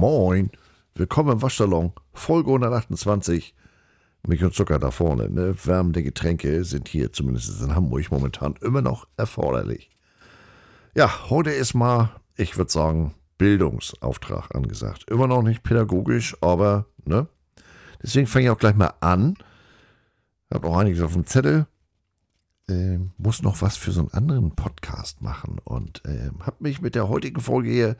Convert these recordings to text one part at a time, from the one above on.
moin. Willkommen im Waschsalon, Folge 128. Milch und Zucker da vorne, ne? Wärmende Getränke sind hier, zumindest in Hamburg, momentan immer noch erforderlich. Ja, heute ist mal, ich würde sagen, Bildungsauftrag angesagt. Immer noch nicht pädagogisch, aber, ne? Deswegen fange ich auch gleich mal an. Hab auch einiges auf dem Zettel. Äh, muss noch was für so einen anderen Podcast machen und äh, habe mich mit der heutigen Folge hier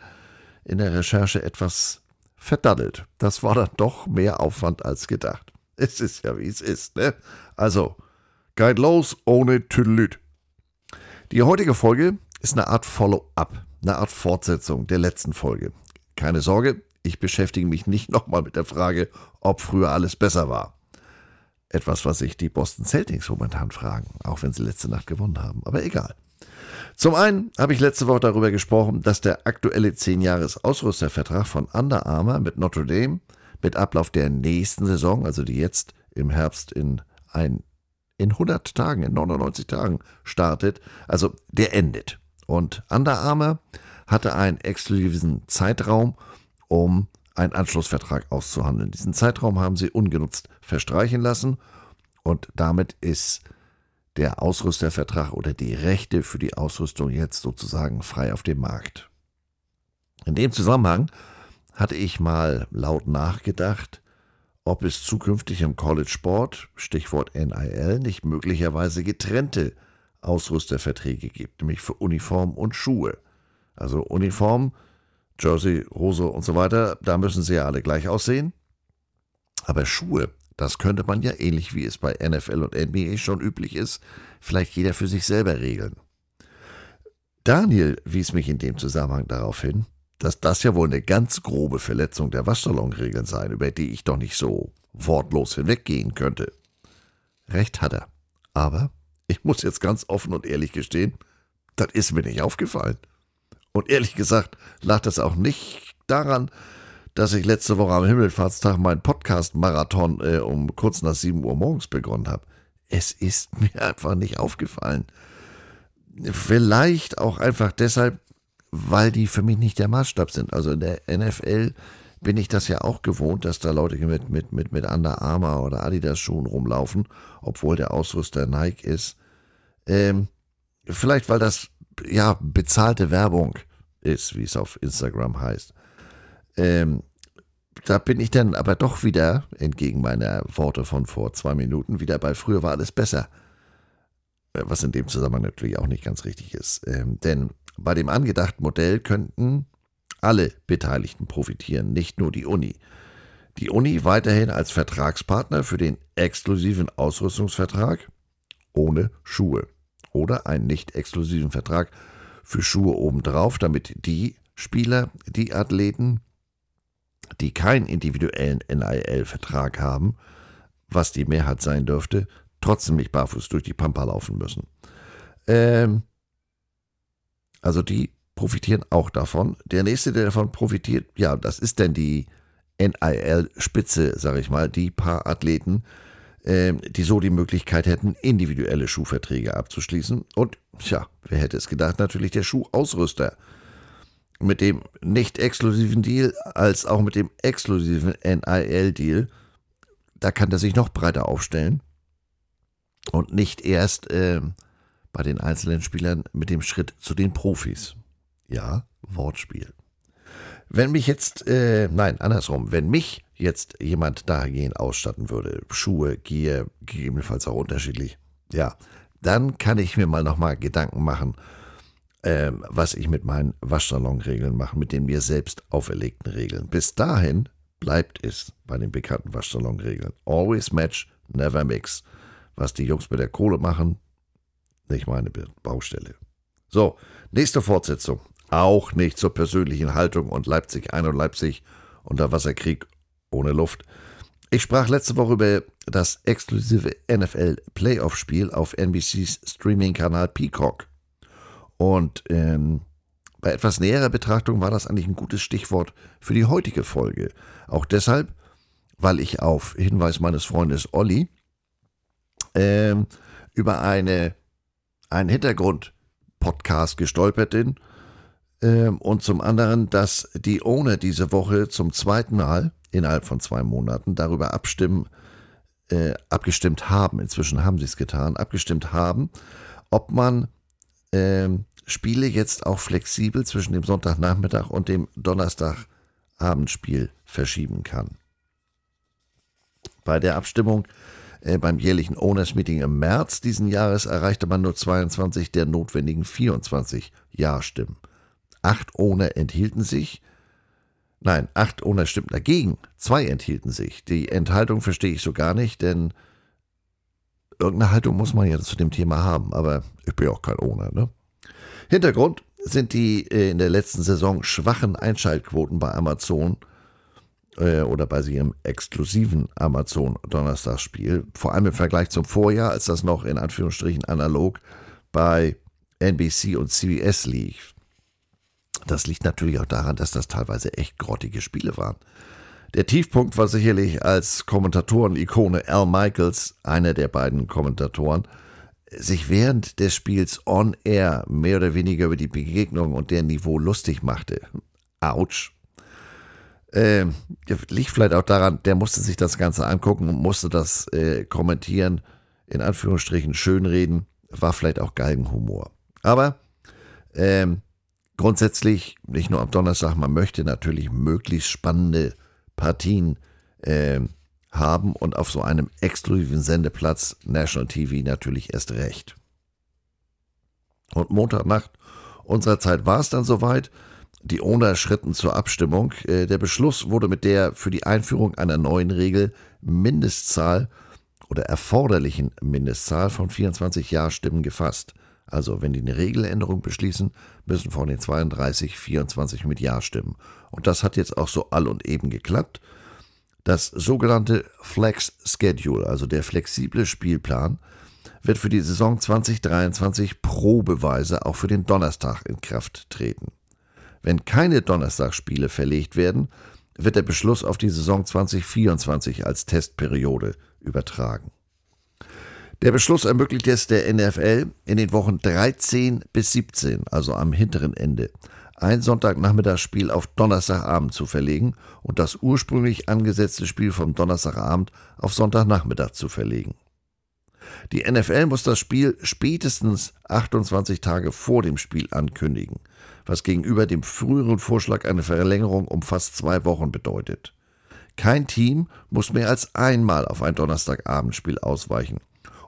in der Recherche etwas verdaddelt. Das war dann doch mehr Aufwand als gedacht. Es ist ja wie es ist, ne? Also, geht los ohne Tüdelüt. Die heutige Folge ist eine Art Follow-up, eine Art Fortsetzung der letzten Folge. Keine Sorge, ich beschäftige mich nicht nochmal mit der Frage, ob früher alles besser war. Etwas, was sich die Boston Celtics momentan fragen, auch wenn sie letzte Nacht gewonnen haben. Aber egal. Zum einen habe ich letzte Woche darüber gesprochen, dass der aktuelle 10-Jahres-Ausrüstervertrag von Under Armour mit Notre Dame mit Ablauf der nächsten Saison, also die jetzt im Herbst in ein in 100 Tagen, in 99 Tagen startet, also der endet. Und Under Armour hatte einen exklusiven Zeitraum, um einen Anschlussvertrag auszuhandeln. Diesen Zeitraum haben sie ungenutzt verstreichen lassen und damit ist der Ausrüstervertrag oder die Rechte für die Ausrüstung jetzt sozusagen frei auf dem Markt. In dem Zusammenhang hatte ich mal laut nachgedacht, ob es zukünftig im College Sport, Stichwort NIL, nicht möglicherweise getrennte Ausrüsterverträge gibt, nämlich für Uniform und Schuhe. Also Uniform Jersey, Hose und so weiter, da müssen sie ja alle gleich aussehen. Aber Schuhe, das könnte man ja ähnlich wie es bei NFL und NBA schon üblich ist, vielleicht jeder für sich selber regeln. Daniel wies mich in dem Zusammenhang darauf hin, dass das ja wohl eine ganz grobe Verletzung der Waschsalonregeln sei, über die ich doch nicht so wortlos hinweggehen könnte. Recht hat er. Aber ich muss jetzt ganz offen und ehrlich gestehen, das ist mir nicht aufgefallen. Und ehrlich gesagt lag das auch nicht daran, dass ich letzte Woche am Himmelfahrtstag meinen Podcast-Marathon äh, um kurz nach 7 Uhr morgens begonnen habe. Es ist mir einfach nicht aufgefallen. Vielleicht auch einfach deshalb, weil die für mich nicht der Maßstab sind. Also in der NFL bin ich das ja auch gewohnt, dass da Leute mit, mit, mit, mit Under Armour oder Adidas Schuhen rumlaufen, obwohl der Ausrüster Nike ist. Ähm, vielleicht, weil das ja, bezahlte Werbung ist, wie es auf Instagram heißt. Ähm, da bin ich dann aber doch wieder, entgegen meiner Worte von vor zwei Minuten, wieder bei früher war alles besser. Äh, was in dem Zusammenhang natürlich auch nicht ganz richtig ist. Ähm, denn bei dem angedachten Modell könnten alle Beteiligten profitieren, nicht nur die Uni. Die Uni weiterhin als Vertragspartner für den exklusiven Ausrüstungsvertrag ohne Schuhe oder einen nicht exklusiven Vertrag für Schuhe obendrauf, damit die Spieler, die Athleten, die keinen individuellen NIL-Vertrag haben, was die Mehrheit sein dürfte, trotzdem nicht barfuß durch die Pampa laufen müssen. Ähm, also die profitieren auch davon. Der nächste, der davon profitiert, ja, das ist denn die NIL-Spitze, sage ich mal, die paar Athleten, ähm, die so die Möglichkeit hätten, individuelle Schuhverträge abzuschließen. Und, tja, wer hätte es gedacht, natürlich der Schuhausrüster. Mit dem nicht exklusiven Deal als auch mit dem exklusiven NIL-Deal, da kann er sich noch breiter aufstellen. Und nicht erst äh, bei den einzelnen Spielern mit dem Schritt zu den Profis. Ja, Wortspiel. Wenn mich jetzt, äh, nein, andersrum, wenn mich jetzt jemand dahingehend ausstatten würde, Schuhe, Gier, gegebenenfalls auch unterschiedlich, ja, dann kann ich mir mal nochmal Gedanken machen, äh, was ich mit meinen Waschsalonregeln mache, mit den mir selbst auferlegten Regeln. Bis dahin bleibt es bei den bekannten Waschsalonregeln. Always match, never mix. Was die Jungs mit der Kohle machen, nicht meine Baustelle. So, nächste Fortsetzung auch nicht zur persönlichen Haltung und Leipzig ein und Leipzig unter Wasserkrieg ohne Luft. Ich sprach letzte Woche über das exklusive NFL Playoff-Spiel auf NBCs Streaming-Kanal Peacock. Und ähm, bei etwas näherer Betrachtung war das eigentlich ein gutes Stichwort für die heutige Folge. Auch deshalb, weil ich auf Hinweis meines Freundes Olli ähm, über eine, einen Hintergrund-Podcast gestolpert bin, Ähm, und zum anderen, dass die Owner diese Woche zum zweiten Mal innerhalb von zwei Monaten darüber abstimmen, äh, abgestimmt haben, inzwischen haben sie es getan, abgestimmt haben, ob man äh, Spiele jetzt auch flexibel zwischen dem Sonntagnachmittag und dem Donnerstagabendspiel verschieben kann. Bei der Abstimmung äh, beim jährlichen Owners Meeting im März diesen Jahres erreichte man nur 22 der notwendigen 24 Ja-Stimmen. Acht Owner enthielten sich. Nein, acht Owner stimmten dagegen. Zwei enthielten sich. Die Enthaltung verstehe ich so gar nicht, denn irgendeine Haltung muss man ja zu dem Thema haben. Aber ich bin ja auch kein Owner, ne? Hintergrund sind die äh, in der letzten Saison schwachen Einschaltquoten bei Amazon äh, oder bei ihrem exklusiven Amazon-Donnerstagsspiel, vor allem im Vergleich zum Vorjahr, als das noch in Anführungsstrichen analog bei NBC und CBS lief. Das liegt natürlich auch daran, dass das teilweise echt grottige Spiele waren. Der Tiefpunkt war sicherlich, als Kommentatoren-Ikone Al Michaels, einer der beiden Kommentatoren, sich während des Spiels on air mehr oder weniger über die Begegnung und deren Niveau lustig machte. Autsch. Äh, liegt vielleicht auch daran, der musste sich das Ganze angucken und musste das äh, kommentieren, in Anführungsstrichen schönreden, war vielleicht auch Galgenhumor. Aber ähm, grundsätzlich, nicht nur am Donnerstag, man möchte natürlich möglichst spannende Partien äh, haben und auf so einem exklusiven Sendeplatz National TV natürlich erst recht. Und Montagnacht unserer Zeit war es dann soweit. Die Owner schritten zur Abstimmung. Äh, der Beschluss wurde mit der für die Einführung einer neuen Regel Mindestzahl oder erforderlichen Mindestzahl von 24 Ja-Stimmen gefasst. Also, wenn die eine Regeländerung beschließen, müssen von den 32 24 mit Ja stimmen. Und das hat jetzt auch so all und eben geklappt. Das sogenannte Flex Schedule, also der flexible Spielplan, wird für die Saison 2023 probeweise auch für den Donnerstag in Kraft treten. Wenn keine Donnerstagsspiele verlegt werden, wird der Beschluss auf die Saison 2024 als Testperiode übertragen. Der Beschluss ermöglicht es der NFL in den Wochen 13 bis 17, also am hinteren Ende, ein Sonntagnachmittagsspiel auf Donnerstagabend zu verlegen und das ursprünglich angesetzte Spiel vom Donnerstagabend auf Sonntagnachmittag zu verlegen. Die NFL muss das Spiel spätestens 28 Tage vor dem Spiel ankündigen, was gegenüber dem früheren Vorschlag eine Verlängerung um fast zwei Wochen bedeutet. Kein Team muss mehr als einmal auf ein Donnerstagabendspiel ausweichen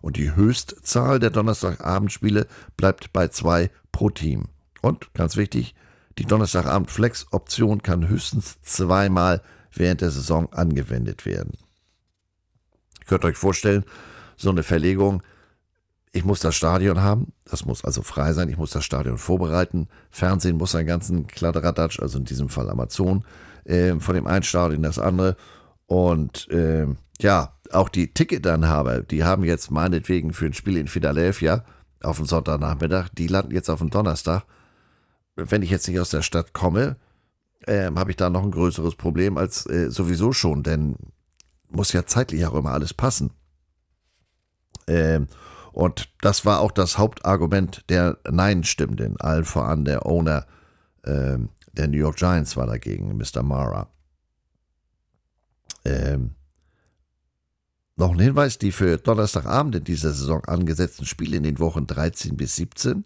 und die Höchstzahl der Donnerstagabendspiele bleibt bei zwei pro Team. Und ganz wichtig, die Donnerstagabend-Flex-Option kann höchstens zweimal während der Saison angewendet werden. Ihr könnt euch vorstellen, so eine Verlegung, ich muss das Stadion haben, das muss also frei sein, ich muss das Stadion vorbereiten, Fernsehen muss einen ganzen Kladderadatsch, also in diesem Fall Amazon, äh, von dem einen Stadion in das andere. Und äh, ja, auch die Ticketanhaber, die haben jetzt meinetwegen für ein Spiel in Philadelphia auf dem Sonntagnachmittag, die landen jetzt auf dem Donnerstag wenn ich jetzt nicht aus der Stadt komme, äh, habe ich da noch ein größeres Problem als äh, sowieso schon, denn muss ja zeitlich auch immer alles passen. Ähm, und das war auch das Hauptargument der Nein-Stimmenden, allen voran der Owner äh, der New York Giants war dagegen, Mr. Mara. Ähm, noch ein Hinweis, die für Donnerstagabend in dieser Saison angesetzten Spiele in den Wochen 13 bis 17,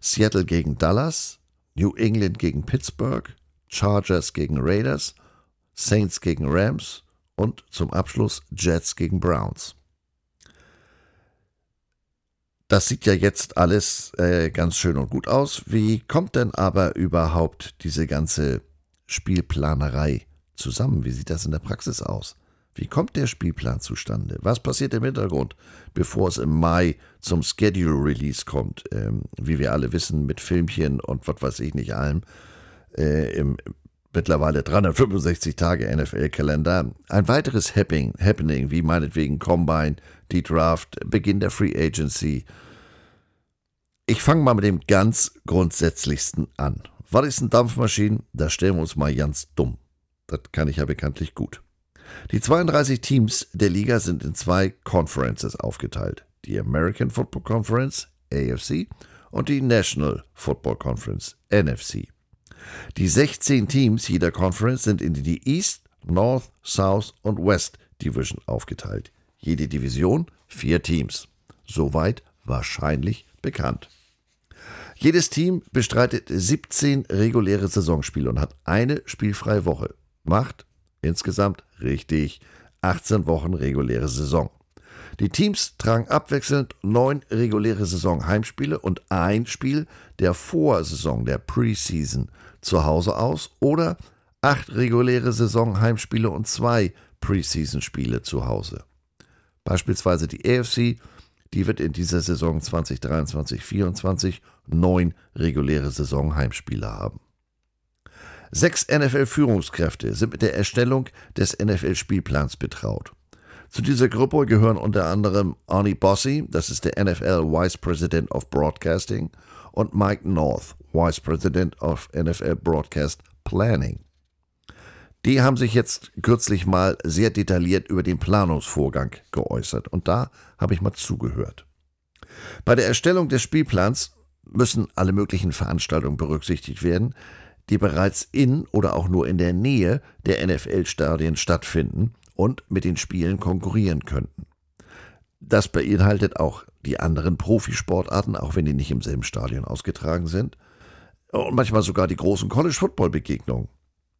Seattle gegen Dallas, New England gegen Pittsburgh, Chargers gegen Raiders, Saints gegen Rams und zum Abschluss Jets gegen Browns. Das sieht ja jetzt alles äh, ganz schön und gut aus. Wie kommt denn aber überhaupt diese ganze Spielplanerei zusammen? Wie sieht das in der Praxis aus? Wie kommt der Spielplan zustande? Was passiert im Hintergrund, bevor es im Mai zum Schedule Release kommt? Ähm, wie wir alle wissen, mit Filmchen und was weiß ich nicht allem. Äh, Im mittlerweile 365 Tage NFL-Kalender. Ein weiteres Happening, Happening, wie meinetwegen Combine, die Draft, Beginn der Free Agency. Ich fange mal mit dem ganz grundsätzlichsten an. Was ist ein Dampfmaschine? Da stellen wir uns mal ganz dumm. Das kann ich ja bekanntlich gut. Die 32 Teams der Liga sind in zwei Conferences aufgeteilt. Die American Football Conference, AFC, und die National Football Conference, NFC. Die 16 Teams jeder Conference sind in die East, North, South und West Division aufgeteilt. Jede Division vier Teams. Soweit wahrscheinlich bekannt. Jedes Team bestreitet 17 reguläre Saisonspiele und hat eine spielfreie Woche. Macht insgesamt richtig 18 Wochen reguläre Saison. Die Teams tragen abwechselnd neun reguläre Saison Heimspiele und ein Spiel der Vorsaison, der Preseason, zu Hause aus oder acht reguläre Saison Heimspiele und zwei Preseason-Spiele zu Hause. Beispielsweise die AFC, die wird in dieser Saison 2023-24 neun reguläre Saison Heimspiele haben. Sechs NFL-Führungskräfte sind mit der Erstellung des NFL-Spielplans betraut. Zu dieser Gruppe gehören unter anderem Arnie Bossy, das ist der NFL Vice President of Broadcasting, und Mike North, Vice President of NFL Broadcast Planning. Die haben sich jetzt kürzlich mal sehr detailliert über den Planungsvorgang geäußert und da habe ich mal zugehört. Bei der Erstellung des Spielplans müssen alle möglichen Veranstaltungen berücksichtigt werden, die bereits in oder auch nur in der Nähe der NFL-Stadien stattfinden und mit den Spielen konkurrieren könnten. Das beinhaltet auch die anderen Profisportarten, auch wenn die nicht im selben Stadion ausgetragen sind. Und manchmal sogar die großen College-Football-Begegnungen.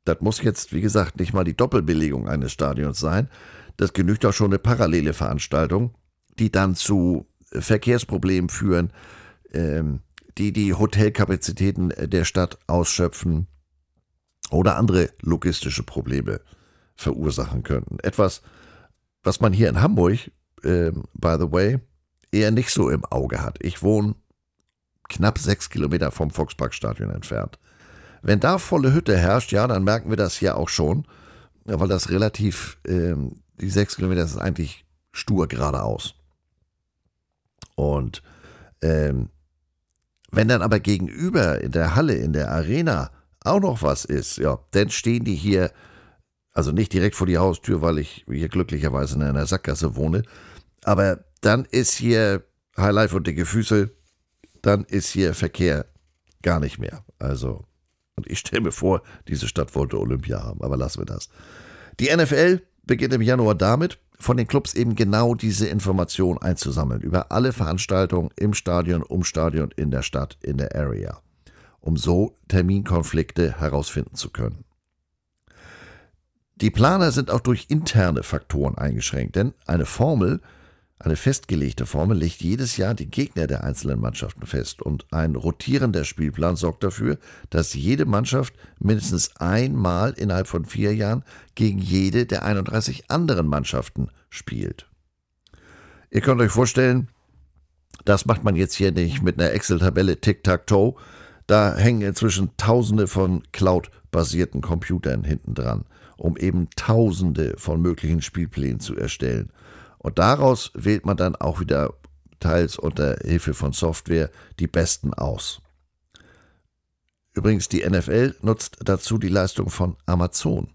Das muss jetzt, wie gesagt, nicht mal die Doppelbelegung eines Stadions sein. Das genügt auch schon eine parallele Veranstaltung, die dann zu Verkehrsproblemen führen, ähm, die die Hotelkapazitäten der Stadt ausschöpfen oder andere logistische Probleme verursachen könnten. Etwas, was man hier in Hamburg, äh, by the way, eher nicht so im Auge hat. Ich wohne knapp sechs Kilometer vom Volksparkstadion entfernt. Wenn da volle Hütte herrscht, ja, dann merken wir das hier auch schon, weil das relativ, äh, die sechs Kilometer ist eigentlich stur geradeaus. Und ähm, wenn dann aber gegenüber in der Halle, in der Arena auch noch was ist, ja, dann stehen die hier also nicht direkt vor die Haustür, weil ich hier glücklicherweise in einer Sackgasse wohne. Aber dann ist hier Highlife und dicke Füße, dann ist hier Verkehr gar nicht mehr. Also, und ich stelle mir vor, diese Stadt wollte Olympia haben, aber lassen wir das. Die NFL beginnt im Januar damit, von den Clubs eben genau diese Information einzusammeln über alle Veranstaltungen im Stadion, um Stadion, in der Stadt, in der Area, um so Terminkonflikte herausfinden zu können. Die Planer sind auch durch interne Faktoren eingeschränkt, denn eine Formel, eine festgelegte Formel, legt jedes Jahr die Gegner der einzelnen Mannschaften fest und ein rotierender Spielplan sorgt dafür, dass jede Mannschaft mindestens einmal innerhalb von vier Jahren gegen jede der 31 anderen Mannschaften spielt. Ihr könnt euch vorstellen, das macht man jetzt hier nicht mit einer Excel-Tabelle Tic-Tac-Toe. Da hängen inzwischen Tausende von Cloud-basierten Computern hinten dran um eben Tausende von möglichen Spielplänen zu erstellen. Und daraus wählt man dann auch wieder teils unter Hilfe von Software die besten aus. Übrigens, die NFL nutzt dazu die Leistung von Amazon.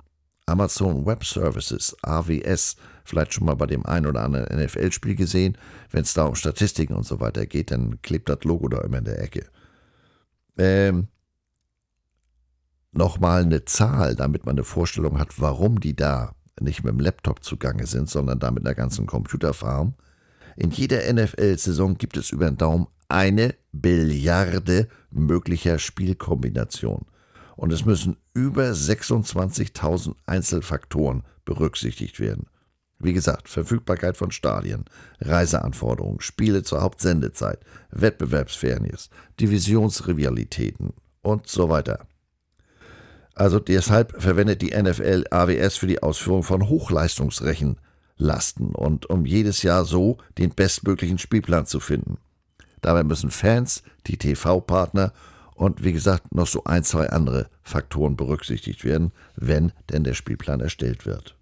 Amazon Web Services, AWS, vielleicht schon mal bei dem einen oder anderen NFL-Spiel gesehen. Wenn es da um Statistiken und so weiter geht, dann klebt das Logo da immer in der Ecke. Ähm, nochmal eine Zahl, damit man eine Vorstellung hat, warum die da nicht mit dem Laptop zugange sind, sondern da mit einer ganzen Computerfarm. In jeder NFL-Saison gibt es über den Daumen eine Billiarde möglicher Spielkombinationen. Und es müssen über 26.000 Einzelfaktoren berücksichtigt werden. Wie gesagt, Verfügbarkeit von Stadien, Reiseanforderungen, Spiele zur Hauptsendezeit, Wettbewerbsfairness, Divisionsrivalitäten und so weiter. Also deshalb verwendet die NFL AWS für die Ausführung von Hochleistungsrechenlasten und um jedes Jahr so den bestmöglichen Spielplan zu finden. Dabei müssen Fans, die TV-Partner und wie gesagt noch so ein, zwei andere Faktoren berücksichtigt werden, wenn denn der Spielplan erstellt wird.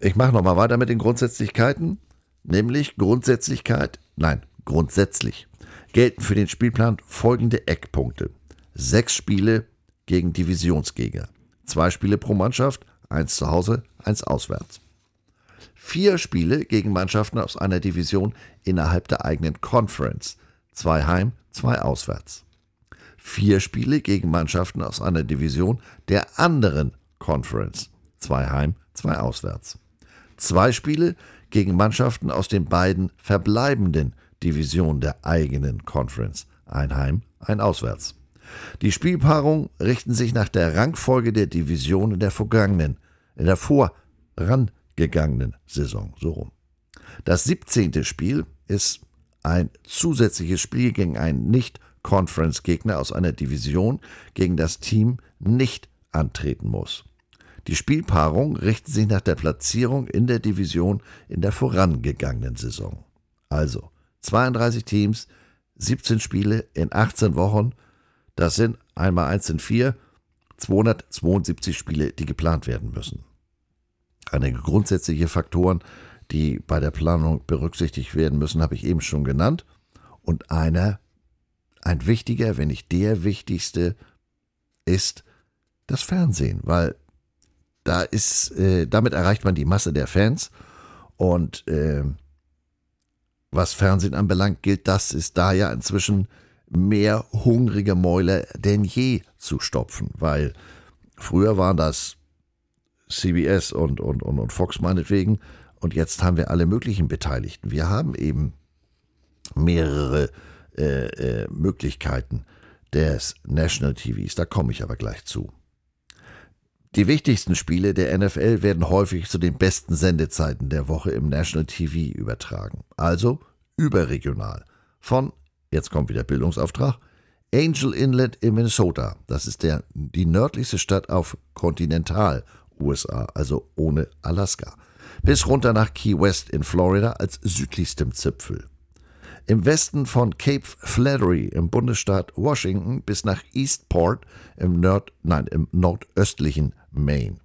Ich mache nochmal weiter mit den Grundsätzlichkeiten, nämlich Grundsätzlichkeit, nein, grundsätzlich gelten für den Spielplan folgende Eckpunkte. Sechs Spiele gegen Divisionsgegner. Zwei Spiele pro Mannschaft, eins zu Hause, eins auswärts. Vier Spiele gegen Mannschaften aus einer Division innerhalb der eigenen Conference. Zwei heim, zwei auswärts. vier Spiele gegen Mannschaften aus einer Division der anderen Conference. Zwei heim, zwei auswärts. Zwei Spiele gegen Mannschaften aus den beiden verbleibenden Divisionen der eigenen Conference. Ein heim, ein auswärts. Die Spielpaarungen richten sich nach der Rangfolge der Divisionen der vergangenen, in der vorangegangenen Saison, so rum. Das 17. Spiel ist ein zusätzliches Spiel gegen einen Nicht-Conference-Gegner aus einer Division, gegen das Team nicht antreten muss. Die Spielpaarung richtet sich nach der Platzierung in der Division in der vorangegangenen Saison. Also 32 Teams, 17 Spiele in 18 Wochen. Das sind einmal 1 sind 4, 272 Spiele, die geplant werden müssen. Einige grundsätzliche Faktoren die bei der Planung berücksichtigt werden müssen, habe ich eben schon genannt. Und einer, ein wichtiger, wenn nicht der wichtigste, ist das Fernsehen, weil da ist, äh, damit erreicht man die Masse der Fans und äh, was Fernsehen anbelangt, gilt das, ist da ja inzwischen mehr hungrige Mäuler denn je zu stopfen, weil früher waren das CBS und, und, und, und Fox meinetwegen, und jetzt haben wir alle möglichen Beteiligten. Wir haben eben mehrere äh, äh, Möglichkeiten des National TVs. Da komme ich aber gleich zu. Die wichtigsten Spiele der NFL werden häufig zu den besten Sendezeiten der Woche im National TV übertragen. Also überregional. Von, jetzt kommt wieder Bildungsauftrag, Angel Inlet in Minnesota. Das ist der, die nördlichste Stadt auf Kontinental-USA, also ohne Alaska bis runter nach Key West in Florida als südlichstem Zipfel. Im Westen von Cape Flattery im Bundesstaat Washington bis nach Eastport im, Nord, nein, im nordöstlichen Maine.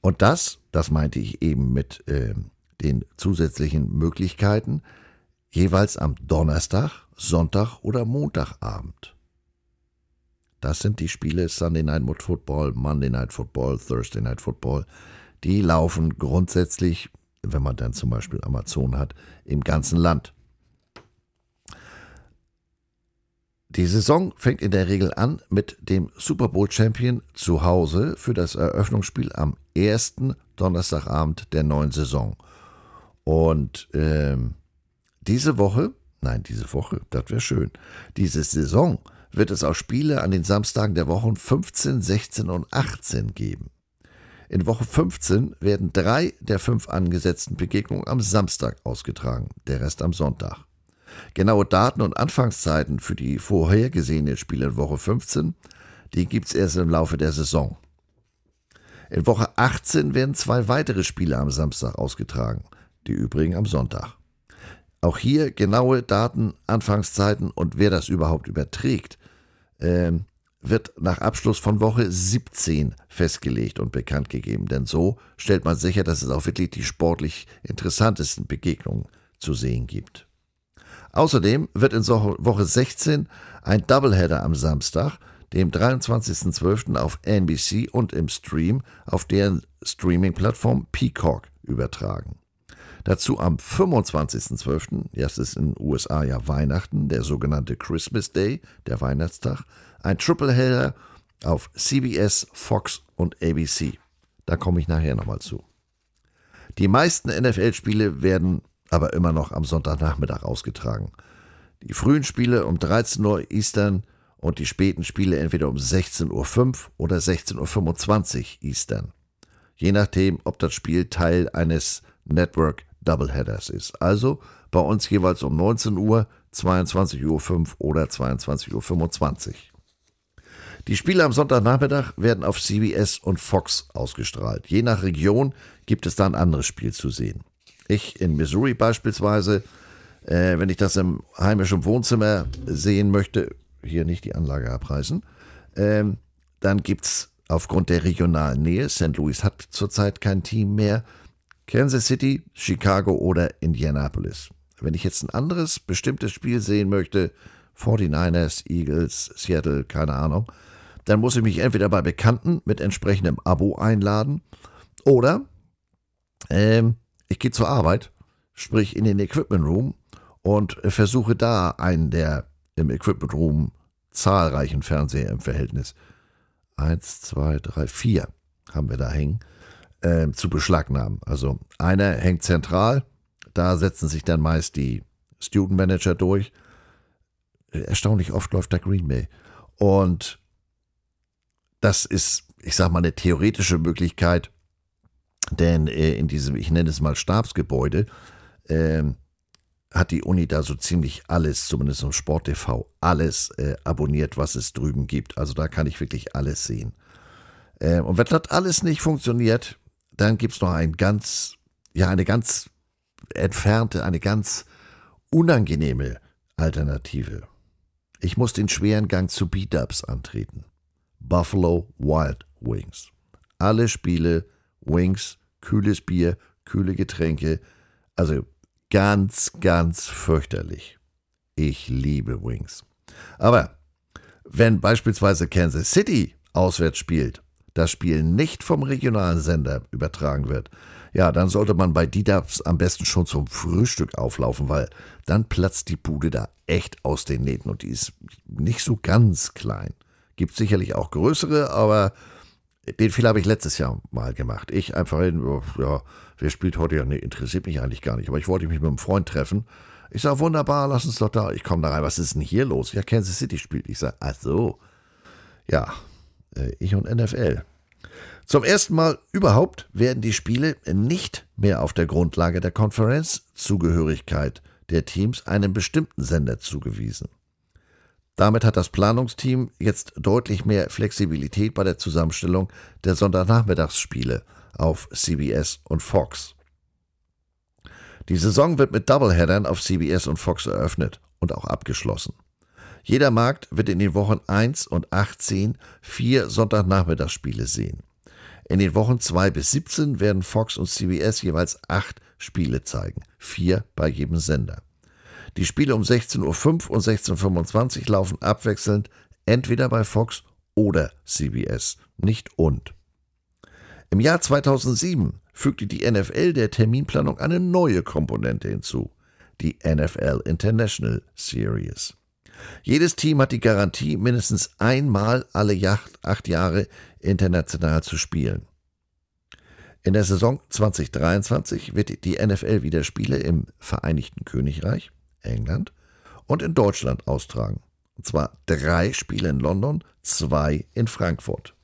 Und das, das meinte ich eben mit äh, den zusätzlichen Möglichkeiten, jeweils am Donnerstag, Sonntag oder Montagabend. Das sind die Spiele Sunday Night Football, Monday Night Football, Thursday Night Football, die laufen grundsätzlich, wenn man dann zum Beispiel Amazon hat, im ganzen Land. Die Saison fängt in der Regel an mit dem Super Bowl Champion zu Hause für das Eröffnungsspiel am ersten Donnerstagabend der neuen Saison. Und ähm, diese Woche, nein, diese Woche, das wäre schön, diese Saison wird es auch Spiele an den Samstagen der Wochen 15, 16 und 18 geben. In Woche 15 werden drei der fünf angesetzten Begegnungen am Samstag ausgetragen, der Rest am Sonntag. Genaue Daten und Anfangszeiten für die vorhergesehenen Spiele in Woche 15, die gibt es erst im Laufe der Saison. In Woche 18 werden zwei weitere Spiele am Samstag ausgetragen, die übrigen am Sonntag. Auch hier genaue Daten, Anfangszeiten und wer das überhaupt überträgt, ähm, wird nach Abschluss von Woche 17 festgelegt und bekannt gegeben. Denn so stellt man sicher, dass es auch wirklich die sportlich interessantesten Begegnungen zu sehen gibt. Außerdem wird in Woche 16 ein Doubleheader am Samstag, dem 23.12. auf NBC und im Stream auf deren Streaming-Plattform Peacock übertragen. Dazu am 25.12., jetzt ist in den USA ja Weihnachten, der sogenannte Christmas Day, der Weihnachtstag, ein Tripleheader auf CBS, Fox und ABC. Da komme ich nachher nochmal zu. Die meisten NFL-Spiele werden aber immer noch am Sonntagnachmittag ausgetragen. Die frühen Spiele um 13 Uhr Eastern und die späten Spiele entweder um 16.05 Uhr oder 16.25 Uhr Eastern. Je nachdem, ob das Spiel Teil eines Network Doubleheaders ist. Also bei uns jeweils um 19 Uhr, 22.05 Uhr oder 22.25 Uhr. Die Spiele am Sonntagnachmittag werden auf CBS und Fox ausgestrahlt. Je nach Region gibt es da ein anderes Spiel zu sehen. Ich in Missouri beispielsweise, äh, wenn ich das im heimischen Wohnzimmer sehen möchte, hier nicht die Anlage abreißen, äh, dann gibt es aufgrund der regionalen Nähe, St. Louis hat zurzeit kein Team mehr, Kansas City, Chicago oder Indianapolis. Wenn ich jetzt ein anderes bestimmtes Spiel sehen möchte, 49ers, Eagles, Seattle, keine Ahnung, dann muss ich mich entweder bei Bekannten mit entsprechendem Abo einladen oder ähm, ich gehe zur Arbeit, sprich in den Equipment Room und versuche da einen der im Equipment Room zahlreichen Fernseher im Verhältnis. Eins, zwei, drei, vier haben wir da hängen, äh, zu beschlagnahmen. Also einer hängt zentral, da setzen sich dann meist die Student Manager durch. Erstaunlich oft läuft da Green Bay. Und das ist, ich sag mal, eine theoretische Möglichkeit, denn äh, in diesem, ich nenne es mal Stabsgebäude, äh, hat die Uni da so ziemlich alles, zumindest im Sport TV, alles äh, abonniert, was es drüben gibt. Also da kann ich wirklich alles sehen. Äh, und wenn das alles nicht funktioniert, dann gibt es noch ein ganz, ja, eine ganz entfernte, eine ganz unangenehme Alternative. Ich muss den schweren Gang zu B-Dubs antreten. Buffalo Wild Wings. Alle Spiele, Wings, kühles Bier, kühle Getränke. Also ganz, ganz fürchterlich. Ich liebe Wings. Aber wenn beispielsweise Kansas City auswärts spielt, das Spiel nicht vom regionalen Sender übertragen wird, ja, dann sollte man bei DDAPs am besten schon zum Frühstück auflaufen, weil dann platzt die Bude da echt aus den Nähten und die ist nicht so ganz klein. Gibt sicherlich auch größere, aber den Fehler habe ich letztes Jahr mal gemacht. Ich einfach hin, ja, wer spielt heute ja, nee, interessiert mich eigentlich gar nicht, aber ich wollte mich mit einem Freund treffen. Ich sage, wunderbar, lass uns doch da. Ich komme da rein, was ist denn hier los? Ja, Kansas City spielt. Ich sage, ach so. Ja, ich und NFL. Zum ersten Mal überhaupt werden die Spiele nicht mehr auf der Grundlage der Konferenzzugehörigkeit der Teams einem bestimmten Sender zugewiesen. Damit hat das Planungsteam jetzt deutlich mehr Flexibilität bei der Zusammenstellung der Sonntagnachmittagsspiele auf CBS und Fox. Die Saison wird mit Doubleheadern auf CBS und Fox eröffnet und auch abgeschlossen. Jeder Markt wird in den Wochen 1 und 18 vier Sonntagnachmittagsspiele sehen. In den Wochen 2 bis 17 werden Fox und CBS jeweils acht Spiele zeigen, vier bei jedem Sender. Die Spiele um 16.05 Uhr und 16.25 Uhr laufen abwechselnd entweder bei Fox oder CBS, nicht und. Im Jahr 2007 fügte die NFL der Terminplanung eine neue Komponente hinzu, die NFL International Series. Jedes Team hat die Garantie, mindestens einmal alle acht Jahre international zu spielen. In der Saison 2023 wird die NFL wieder Spiele im Vereinigten Königreich, England und in Deutschland austragen. Und zwar drei Spiele in London, zwei in Frankfurt.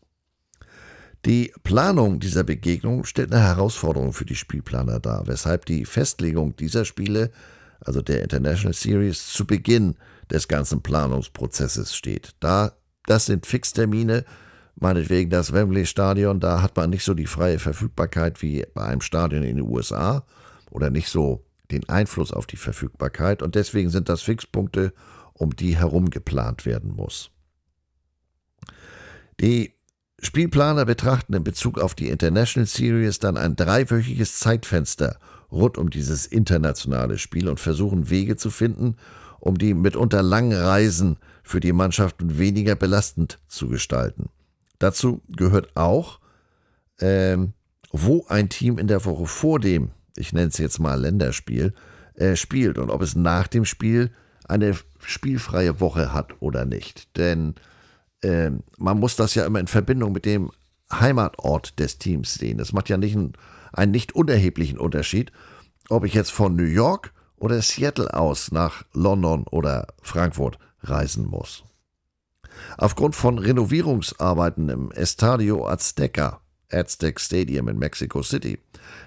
Die Planung dieser Begegnung stellt eine Herausforderung für die Spielplaner dar, weshalb die Festlegung dieser Spiele, also der International Series, zu Beginn des ganzen Planungsprozesses steht. Da das sind Fixtermine, meinetwegen das Wembley Stadion, da hat man nicht so die freie Verfügbarkeit wie bei einem Stadion in den USA oder nicht so den Einfluss auf die Verfügbarkeit und deswegen sind das Fixpunkte, um die herum geplant werden muss. Die Spielplaner betrachten in Bezug auf die International Series dann ein dreiwöchiges Zeitfenster rund um dieses internationale Spiel und versuchen Wege zu finden, um die mitunter langen Reisen für die Mannschaften weniger belastend zu gestalten. Dazu gehört auch, ähm, wo ein Team in der Woche vor dem, ich nenne es jetzt mal Länderspiel, äh, spielt und ob es nach dem Spiel eine spielfreie Woche hat oder nicht. Denn äh, man muss das ja immer in Verbindung mit dem Heimatort des Teams sehen. Das macht ja nicht einen, einen nicht unerheblichen Unterschied, ob ich jetzt von New York oder Seattle aus nach London oder Frankfurt reisen muss. Aufgrund von Renovierungsarbeiten im Estadio Azteca, Aztec Stadium in Mexico City,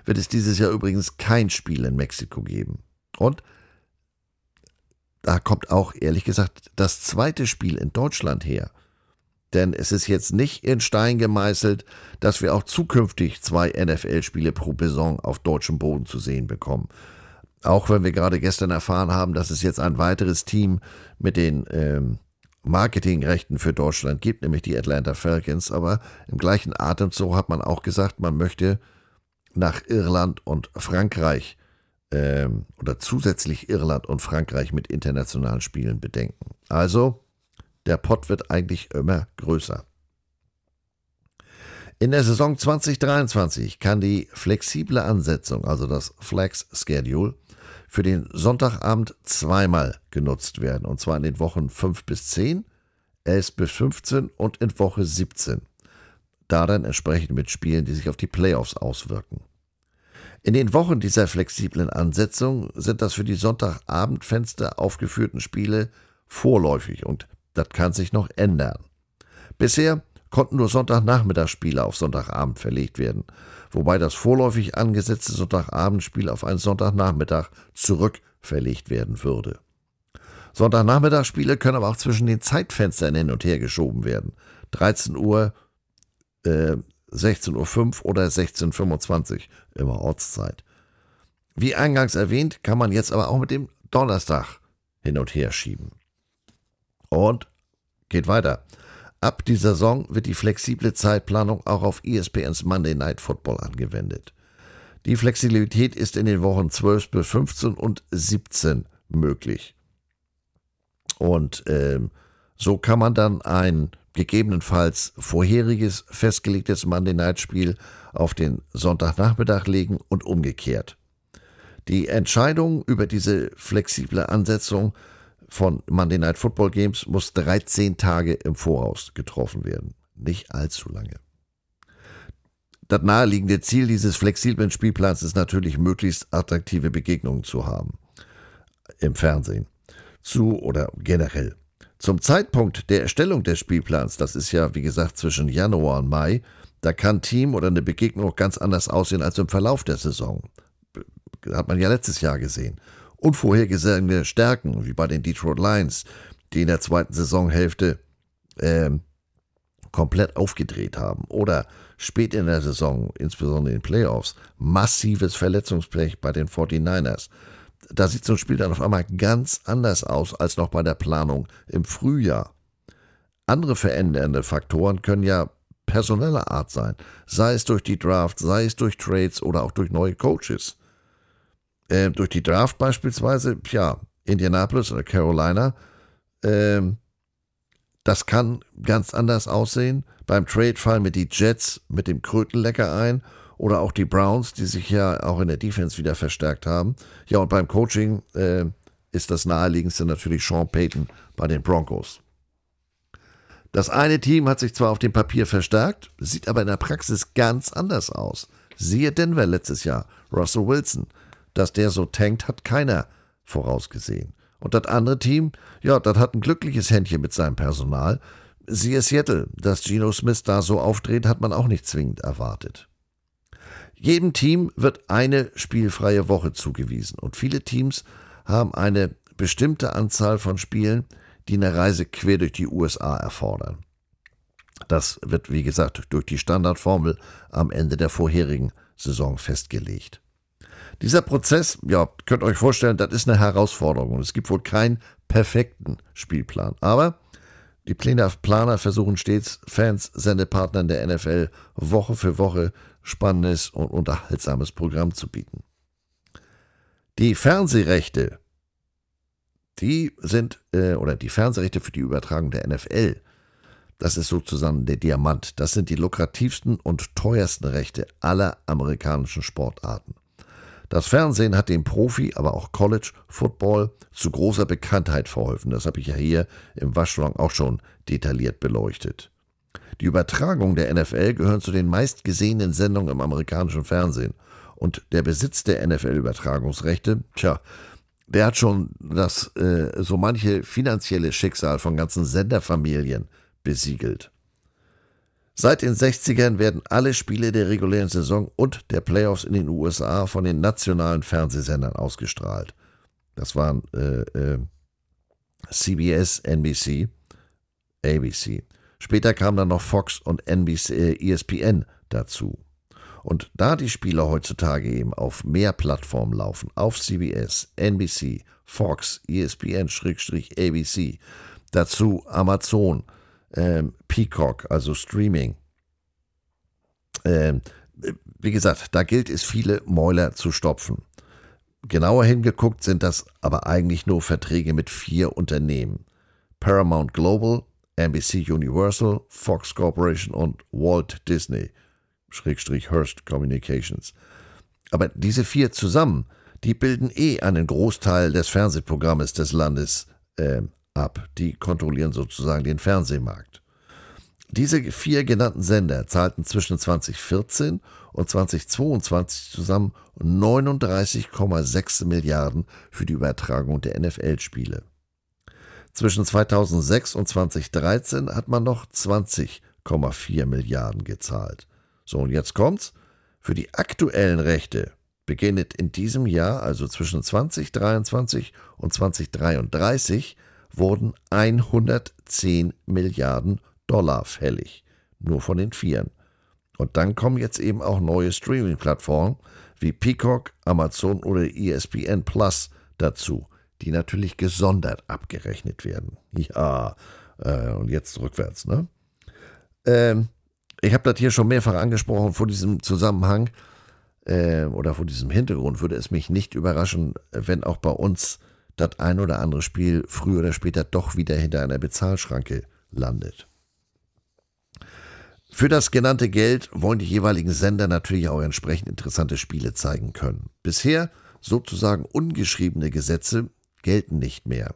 wird es dieses Jahr übrigens kein Spiel in Mexiko geben. Und da kommt auch ehrlich gesagt das zweite Spiel in Deutschland her. Denn es ist jetzt nicht in Stein gemeißelt, dass wir auch zukünftig zwei NFL-Spiele pro Saison auf deutschem Boden zu sehen bekommen. Auch wenn wir gerade gestern erfahren haben, dass es jetzt ein weiteres Team mit den ähm, Marketingrechten für Deutschland gibt, nämlich die Atlanta Falcons. Aber im gleichen Atemzug hat man auch gesagt, man möchte nach Irland und Frankreich ähm, oder zusätzlich Irland und Frankreich mit internationalen Spielen bedenken. Also, der Pott wird eigentlich immer größer. In der Saison 2023 kann die flexible Ansetzung, also das Flex Schedule, für den Sonntagabend zweimal genutzt werden. Und zwar in den Wochen 5 bis 10, 11 bis 15 und in Woche 17. Da dann entsprechend mit Spielen, die sich auf die Playoffs auswirken. In den Wochen dieser flexiblen Ansetzung sind das für die Sonntagabendfenster aufgeführten Spiele vorläufig und das kann sich noch ändern. Bisher konnten nur Sonntagnachmittagsspiele auf Sonntagabend verlegt werden, wobei das vorläufig angesetzte Sonntagabendspiel auf einen Sonntagnachmittag zurückverlegt werden würde. Sonntagnachmittagsspiele können aber auch zwischen den Zeitfenstern hin und her geschoben werden. 13 Uhr, äh, 16.05 Uhr oder 16.25 Uhr, immer Ortszeit. Wie eingangs erwähnt, kann man jetzt aber auch mit dem Donnerstag hin und her schieben. Und geht weiter. Ab dieser Saison wird die flexible Zeitplanung auch auf ESPNs Monday Night Football angewendet. Die Flexibilität ist in den Wochen 12 bis 15 und 17 möglich. Und ähm, so kann man dann ein gegebenenfalls vorheriges festgelegtes Monday Night Spiel auf den Sonntagnachmittag legen und umgekehrt. Die Entscheidung über diese flexible Ansetzung von Monday Night Football Games muss 13 Tage im Voraus getroffen werden. Nicht allzu lange. Das naheliegende Ziel dieses flexiblen Spielplans ist natürlich, möglichst attraktive Begegnungen zu haben. Im Fernsehen. Zu oder generell. Zum Zeitpunkt der Erstellung des Spielplans, das ist ja wie gesagt zwischen Januar und Mai, da kann Team oder eine Begegnung auch ganz anders aussehen als im Verlauf der Saison. Hat man ja letztes Jahr gesehen unvorhergesehene Stärken, wie bei den Detroit Lions, die in der zweiten Saisonhälfte äh, komplett aufgedreht haben. Oder spät in der Saison, insbesondere in den Playoffs, massives Verletzungspech bei den 49ers. Da sieht so ein Spiel dann auf einmal ganz anders aus als noch bei der Planung im Frühjahr. Andere verändernde Faktoren können ja personeller Art sein, sei es durch die Draft, sei es durch Trades oder auch durch neue Coaches. Äh, durch die Draft beispielsweise, ja, Indianapolis oder Carolina, äh, das kann ganz anders aussehen. Beim Trade fallen mir die Jets mit dem Krötenlecker ein oder auch die Browns, die sich ja auch in der Defense wieder verstärkt haben. Ja, und beim Coaching äh, ist das naheliegendste natürlich Sean Payton bei den Broncos. Das eine Team hat sich zwar auf dem Papier verstärkt, sieht aber in der Praxis ganz anders aus. Siehe Denver letztes Jahr, Russell Wilson, dass der so tankt, hat keiner vorausgesehen. Und das andere Team, ja, das hat ein glückliches Händchen mit seinem Personal. Siehe Seattle, dass Geno Smith da so aufdreht, hat man auch nicht zwingend erwartet. Jedem Team wird eine spielfreie Woche zugewiesen und viele Teams haben eine bestimmte Anzahl von Spielen, die eine Reise quer durch die USA erfordern. Das wird, wie gesagt, durch die Standardformel am Ende der vorherigen Saison festgelegt. Dieser Prozess, ja, könnt ihr euch vorstellen, das ist eine Herausforderung es gibt wohl keinen perfekten Spielplan. Aber die Planer versuchen stets, Fans, Sendepartnern der NFL Woche für Woche spannendes und unterhaltsames Programm zu bieten. Die Fernsehrechte, die sind, äh, oder die Fernsehrechte für die Übertragung der NFL, das ist sozusagen der Diamant. Das sind die lukrativsten und teuersten Rechte aller amerikanischen Sportarten. Das Fernsehen hat dem Profi, aber auch College Football zu großer Bekanntheit verholfen. Das habe ich ja hier im Waschsalon auch schon detailliert beleuchtet. Die Übertragungen der NFL gehören zu den meistgesehenen Sendungen im amerikanischen Fernsehen. Und der Besitz der NFL-Übertragungsrechte, tja, der hat schon das äh, so manche finanzielle Schicksal von ganzen Senderfamilien besiegelt. Seit den 60ern werden alle Spiele der regulären Saison und der Playoffs in den USA von den nationalen Fernsehsendern ausgestrahlt. Das waren äh, äh, CBS, NBC, ABC. Später kamen dann noch Fox und NBC, äh, ESPN dazu. Und da die Spiele heutzutage eben auf mehr Plattformen laufen, auf CBS, NBC, Fox, ESPN-ABC, dazu Amazon, ähm, Peacock, also Streaming. Ähm, wie gesagt, da gilt es, viele Mäuler zu stopfen. Genauer hingeguckt sind das aber eigentlich nur Verträge mit vier Unternehmen. Paramount Global, NBC Universal, Fox Corporation und Walt Disney, Schrägstrich Hearst Communications. Aber diese vier zusammen, die bilden eh einen Großteil des Fernsehprogrammes des Landes äh, ab. Die kontrollieren sozusagen den Fernsehmarkt. Diese vier genannten Sender zahlten zwischen 2014 und 2022 zusammen 39,6 Milliarden für die Übertragung der NFL-Spiele. Zwischen 2006 und 2013 hat man noch 20,4 Milliarden gezahlt. So, und jetzt kommt's. Für die aktuellen Rechte beginnt in diesem Jahr, also zwischen 2023 und 2033, wurden 110 Milliarden Dollar fällig. Nur von den Vieren. Und dann kommen jetzt eben auch neue Streaming-Plattformen wie Peacock, Amazon oder ESPN Plus dazu, die natürlich gesondert abgerechnet werden. Ja, äh, und jetzt rückwärts, ne? Ähm, ich habe das hier schon mehrfach angesprochen vor diesem Zusammenhang äh, oder vor diesem Hintergrund würde es mich nicht überraschen, wenn auch bei uns das ein oder andere Spiel früher oder später doch wieder hinter einer Bezahlschranke landet. Für das genannte Geld wollen die jeweiligen Sender natürlich auch entsprechend interessante Spiele zeigen können. Bisher sozusagen ungeschriebene Gesetze gelten nicht mehr,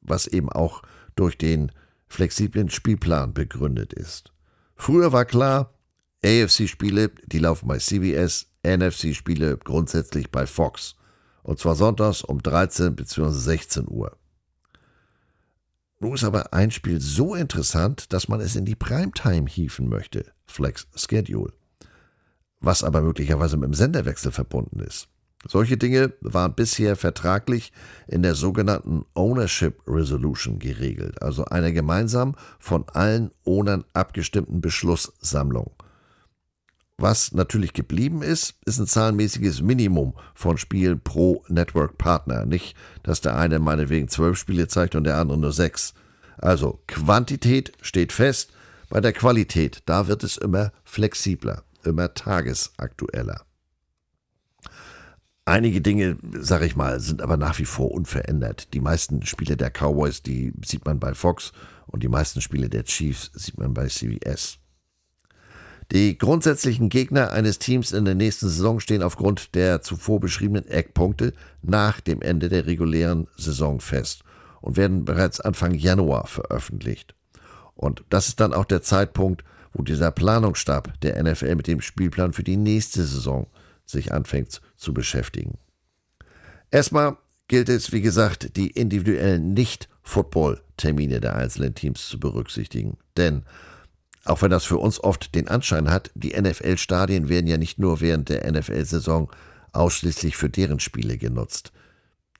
was eben auch durch den flexiblen Spielplan begründet ist. Früher war klar, AFC-Spiele, die laufen bei CBS, NFC-Spiele grundsätzlich bei Fox. Und zwar sonntags um 13 bzw. 16 Uhr. Nun ist aber ein Spiel so interessant, dass man es in die Primetime hieven möchte, Flex Schedule. Was aber möglicherweise mit dem Senderwechsel verbunden ist. Solche Dinge waren bisher vertraglich in der sogenannten Ownership Resolution geregelt, also einer gemeinsam von allen Ownern abgestimmten Beschlusssammlung. Was natürlich geblieben ist, ist ein zahlenmäßiges Minimum von Spielen pro Network-Partner. Nicht, dass der eine meinetwegen zwölf Spiele zeigt und der andere nur sechs. Also Quantität steht fest. Bei der Qualität, da wird es immer flexibler, immer tagesaktueller. Einige Dinge, sag ich mal, sind aber nach wie vor unverändert. Die meisten Spiele der Cowboys, die sieht man bei Fox und die meisten Spiele der Chiefs sieht man bei CBS. Die grundsätzlichen Gegner eines Teams in der nächsten Saison stehen aufgrund der zuvor beschriebenen Eckpunkte nach dem Ende der regulären Saison fest und werden bereits Anfang Januar veröffentlicht. Und das ist dann auch der Zeitpunkt, wo dieser Planungsstab der NFL mit dem Spielplan für die nächste Saison sich anfängt zu beschäftigen. Erstmal gilt es, wie gesagt, die individuellen Nicht-Football-Termine der einzelnen Teams zu berücksichtigen. Denn auch wenn das für uns oft den Anschein hat, die NFL-Stadien werden ja nicht nur während der NFL-Saison ausschließlich für deren Spiele genutzt.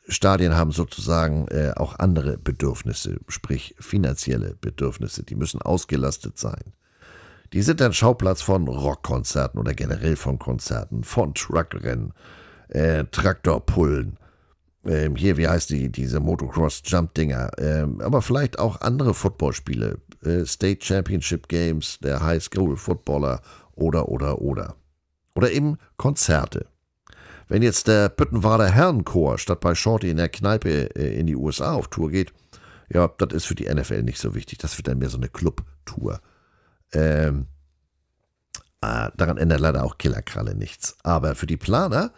Stadien haben sozusagen äh, auch andere Bedürfnisse, sprich finanzielle Bedürfnisse, die müssen ausgelastet sein. Die sind dann Schauplatz von Rockkonzerten oder generell von Konzerten, von Truckrennen, äh, Traktorpullen, ähm, hier, wie heißt die, diese Motocross-Jump-Dinger, ähm, aber vielleicht auch andere Footballspiele, State Championship Games, der High School Footballer oder, oder, oder. Oder eben Konzerte. Wenn jetzt der Büttenwader Herrenchor statt bei Shorty in der Kneipe äh, in die USA auf Tour geht, ja, das ist für die NFL nicht so wichtig. Das wird dann mehr so eine Club-Tour. Ähm, äh, daran ändert leider auch Killerkralle nichts. Aber für die Planer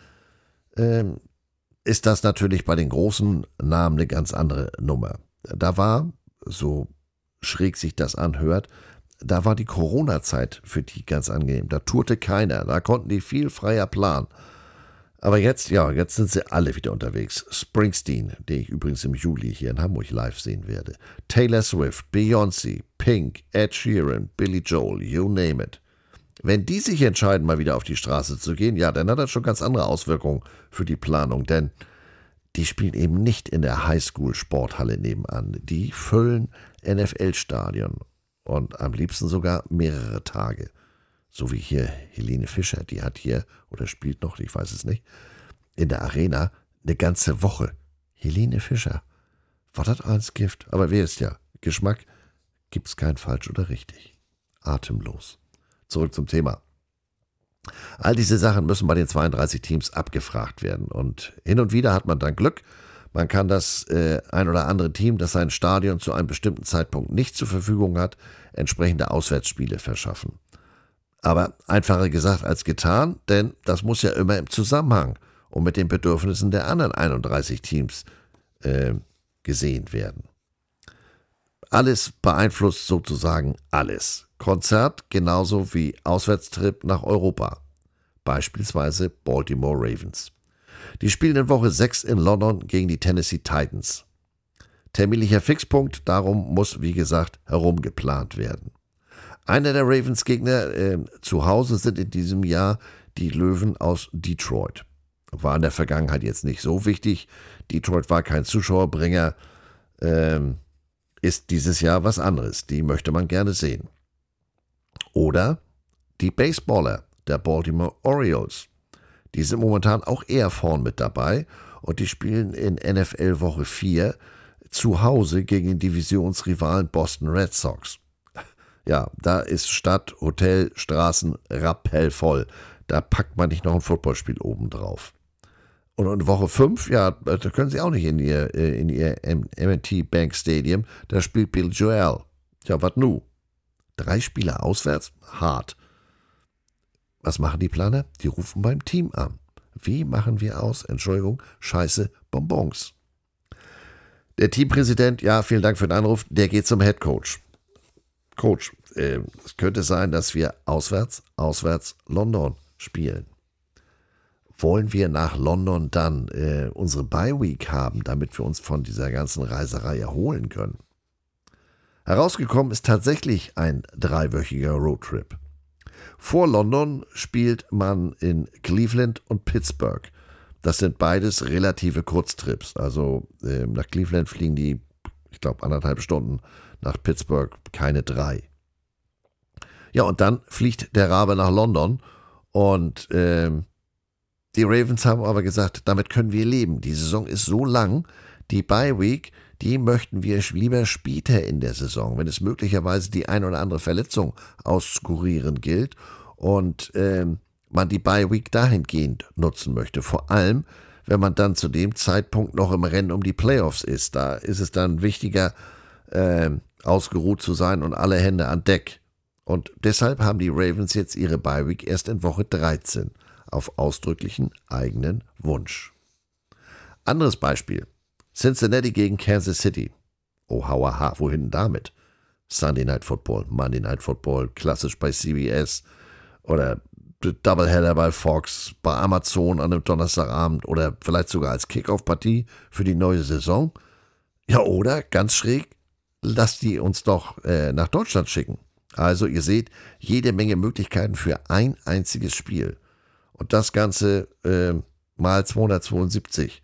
ähm, ist das natürlich bei den großen Namen eine ganz andere Nummer. Da war, so schräg sich das anhört, da war die Corona-Zeit für die ganz angenehm. Da tourte keiner, da konnten die viel freier planen. Aber jetzt, ja, jetzt sind sie alle wieder unterwegs. Springsteen, den ich übrigens im Juli hier in Hamburg live sehen werde. Taylor Swift, Beyoncé, Pink, Ed Sheeran, Billy Joel, you name it. Wenn die sich entscheiden, mal wieder auf die Straße zu gehen, ja, dann hat das schon ganz andere Auswirkungen für die Planung, denn die spielen eben nicht in der Highschool-Sporthalle nebenan. Die füllen NFL-Stadion und am liebsten sogar mehrere Tage. So wie hier Helene Fischer, die hat hier oder spielt noch, ich weiß es nicht, in der Arena eine ganze Woche. Helene Fischer. War das alles Gift? Aber wer ist ja? Geschmack gibt's kein falsch oder richtig. Atemlos. Zurück zum Thema. All diese Sachen müssen bei den 32 Teams abgefragt werden. Und hin und wieder hat man dann Glück. Man kann das äh, ein oder andere Team, das sein Stadion zu einem bestimmten Zeitpunkt nicht zur Verfügung hat, entsprechende Auswärtsspiele verschaffen. Aber einfacher gesagt als getan, denn das muss ja immer im Zusammenhang und mit den Bedürfnissen der anderen 31 Teams äh, gesehen werden. alles beeinflusst sozusagen alles. Konzert genauso wie Auswärtstrip nach Europa. Beispielsweise Baltimore Ravens. Die spielen in Woche 6 in London gegen die Tennessee Titans. Terminlicher Fixpunkt, darum muss, wie gesagt, herumgeplant werden. Einer der Ravens Gegner äh, zu Hause sind in diesem Jahr die Löwen aus Detroit. War in der Vergangenheit jetzt nicht so wichtig. Detroit war kein Zuschauerbringer. Ähm, ist dieses Jahr was anderes. Die möchte man gerne sehen. Oder die Baseballer der Baltimore Orioles. Die sind momentan auch eher vorn mit dabei und die spielen in NFL Woche 4 zu Hause gegen den Divisionsrivalen Boston Red Sox. Ja, da ist Stadt, Hotel, Straßen rappellvoll. Da packt man nicht noch ein Footballspiel oben drauf. Und in Woche 5, ja, da können sie auch nicht in ihr, äh, in ihr MT Bank Stadium. Da spielt Bill Joel. Ja, was nu? Drei Spieler auswärts? Hart. Was machen die Planer? Die rufen beim Team an. Wie machen wir aus? Entschuldigung, scheiße Bonbons. Der Teampräsident, ja, vielen Dank für den Anruf, der geht zum Head Coach. Coach, äh, es könnte sein, dass wir auswärts, auswärts London spielen. Wollen wir nach London dann äh, unsere Bye Week haben, damit wir uns von dieser ganzen Reiserei erholen können? Herausgekommen ist tatsächlich ein dreiwöchiger Roadtrip. Vor London spielt man in Cleveland und Pittsburgh. Das sind beides relative Kurztrips. Also äh, nach Cleveland fliegen die, ich glaube, anderthalb Stunden. Nach Pittsburgh keine drei. Ja, und dann fliegt der Rabe nach London und äh, die Ravens haben aber gesagt, damit können wir leben. Die Saison ist so lang, die Bye Week, die möchten wir lieber später in der Saison, wenn es möglicherweise die ein oder andere Verletzung auskurieren gilt und äh, man die Bye Week dahingehend nutzen möchte. Vor allem, wenn man dann zu dem Zeitpunkt noch im Rennen um die Playoffs ist. Da ist es dann wichtiger, äh, ausgeruht zu sein und alle Hände an Deck. Und deshalb haben die Ravens jetzt ihre Bye Week erst in Woche 13 auf ausdrücklichen eigenen Wunsch. Anderes Beispiel. Cincinnati gegen Kansas City. Oh, hauaha, wohin damit? Sunday Night Football, Monday Night Football, klassisch bei CBS oder Doubleheader bei Fox, bei Amazon an einem Donnerstagabend oder vielleicht sogar als Kickoff-Partie für die neue Saison. Ja, oder ganz schräg, lasst die uns doch äh, nach Deutschland schicken. Also ihr seht, jede Menge Möglichkeiten für ein einziges Spiel. Und das Ganze äh, mal 272.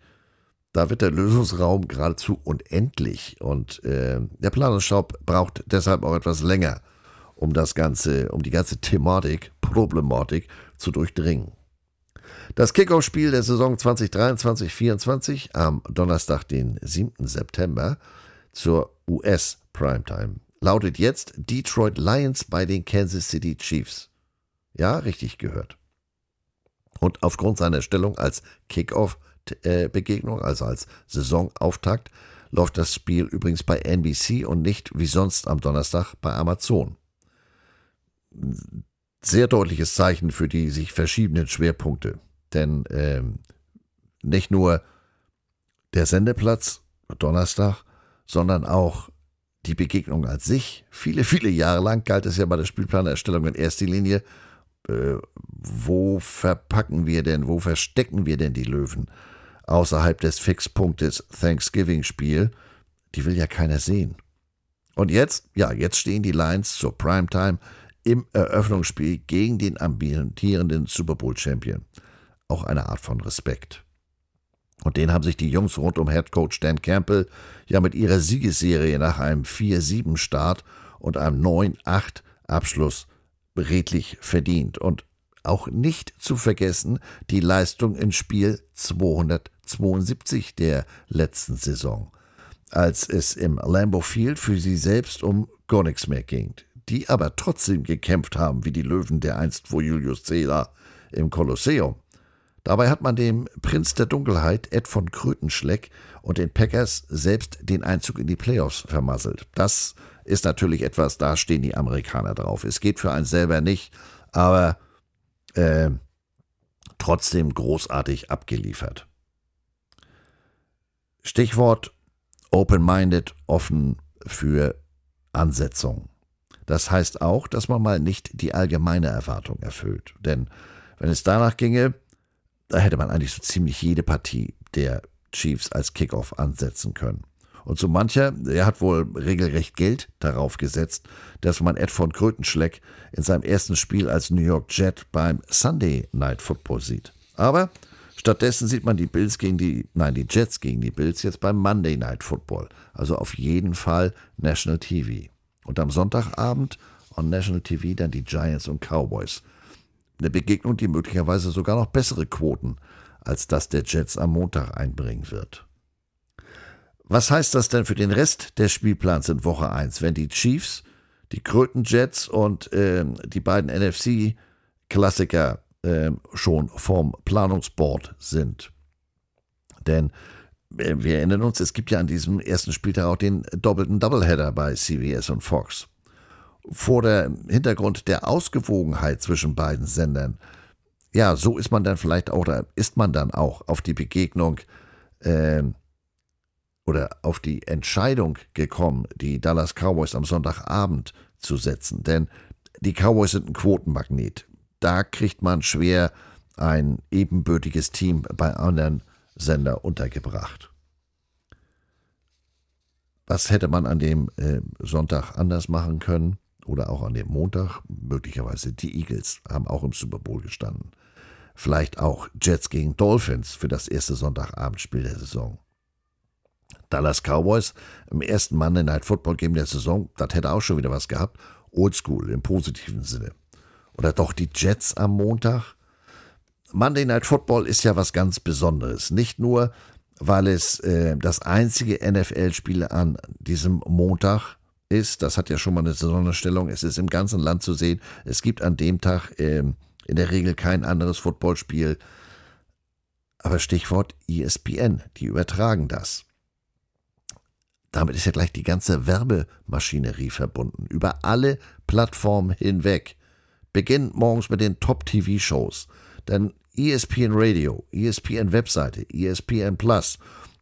Da wird der Lösungsraum geradezu unendlich. Und äh, der Planungsstaub braucht deshalb auch etwas länger, um das Ganze, um die ganze Thematik, Problematik zu durchdringen. Das Kickoff-Spiel der Saison 2023-24 am Donnerstag, den 7. September zur US Primetime lautet jetzt Detroit Lions bei den Kansas City Chiefs. Ja, richtig gehört. Und aufgrund seiner Stellung als Kickoff-Begegnung, also als Saisonauftakt, läuft das Spiel übrigens bei NBC und nicht wie sonst am Donnerstag bei Amazon. Sehr deutliches Zeichen für die sich verschiebenden Schwerpunkte. Denn ähm, nicht nur der Sendeplatz Donnerstag, sondern auch die Begegnung als sich. Viele, viele Jahre lang galt es ja bei der Spielplanerstellung in erster Linie äh, wo verpacken wir denn, wo verstecken wir denn die Löwen außerhalb des Fixpunktes Thanksgiving-Spiel? Die will ja keiner sehen. Und jetzt, ja, jetzt stehen die Lions zur Primetime im Eröffnungsspiel gegen den ambientierenden Super Bowl Champion. Auch eine Art von Respekt. Und den haben sich die Jungs rund um Head Coach Dan Campbell ja mit ihrer Siegesserie nach einem 4-7-Start und einem 9-8-Abschluss redlich verdient. Und auch nicht zu vergessen die Leistung im Spiel 272 der letzten Saison, als es im Lambeau Field für sie selbst um gar nichts mehr ging, die aber trotzdem gekämpft haben wie die Löwen der einst vor Julius Caesar im Kolosseum. Dabei hat man dem Prinz der Dunkelheit, Ed von Krötenschleck, und den Packers selbst den Einzug in die Playoffs vermasselt. Das ist natürlich etwas, da stehen die Amerikaner drauf. Es geht für einen selber nicht, aber äh, trotzdem großartig abgeliefert. Stichwort open-minded, offen für Ansetzungen. Das heißt auch, dass man mal nicht die allgemeine Erwartung erfüllt. Denn wenn es danach ginge, da hätte man eigentlich so ziemlich jede Partie der Chiefs als Kickoff ansetzen können. Und so mancher, der hat wohl regelrecht Geld darauf gesetzt, dass man Ed von Krötenschleck in seinem ersten Spiel als New York Jet beim Sunday Night Football sieht. Aber stattdessen sieht man die Bills gegen die, nein, die Jets gegen die Bills jetzt beim Monday Night Football. Also auf jeden Fall National TV. Und am Sonntagabend on National TV dann die Giants und Cowboys. Eine Begegnung, die möglicherweise sogar noch bessere Quoten als das der Jets am Montag einbringen wird. Was heißt das denn für den Rest des Spielplans in Woche 1, wenn die Chiefs, die Krötenjets und äh, die beiden NFC-Klassiker äh, schon vom Planungsboard sind? Denn äh, wir erinnern uns, es gibt ja an diesem ersten Spieltag auch den doppelten Doubleheader bei CBS und Fox. Vor dem Hintergrund der Ausgewogenheit zwischen beiden Sendern, ja, so ist man dann vielleicht auch, oder ist man dann auch auf die Begegnung äh, oder auf die Entscheidung gekommen, die Dallas Cowboys am Sonntagabend zu setzen. Denn die Cowboys sind ein Quotenmagnet. Da kriegt man schwer ein ebenbürtiges Team bei anderen Sender untergebracht. Was hätte man an dem äh, Sonntag anders machen können? Oder auch an dem Montag? Möglicherweise die Eagles haben auch im Super Bowl gestanden. Vielleicht auch Jets gegen Dolphins für das erste Sonntagabendspiel der Saison. Dallas Cowboys im ersten Monday Night Football Game der Saison, das hätte auch schon wieder was gehabt. Oldschool im positiven Sinne. Oder doch die Jets am Montag? Monday Night Football ist ja was ganz Besonderes. Nicht nur, weil es äh, das einzige NFL-Spiel an diesem Montag ist. Das hat ja schon mal eine Sonderstellung. Es ist im ganzen Land zu sehen. Es gibt an dem Tag äh, in der Regel kein anderes Footballspiel. Aber Stichwort ESPN, die übertragen das. Damit ist ja gleich die ganze Werbemaschinerie verbunden, über alle Plattformen hinweg. Beginnt morgens mit den Top-TV-Shows dann ESPN Radio, ESPN Webseite, ESPN Plus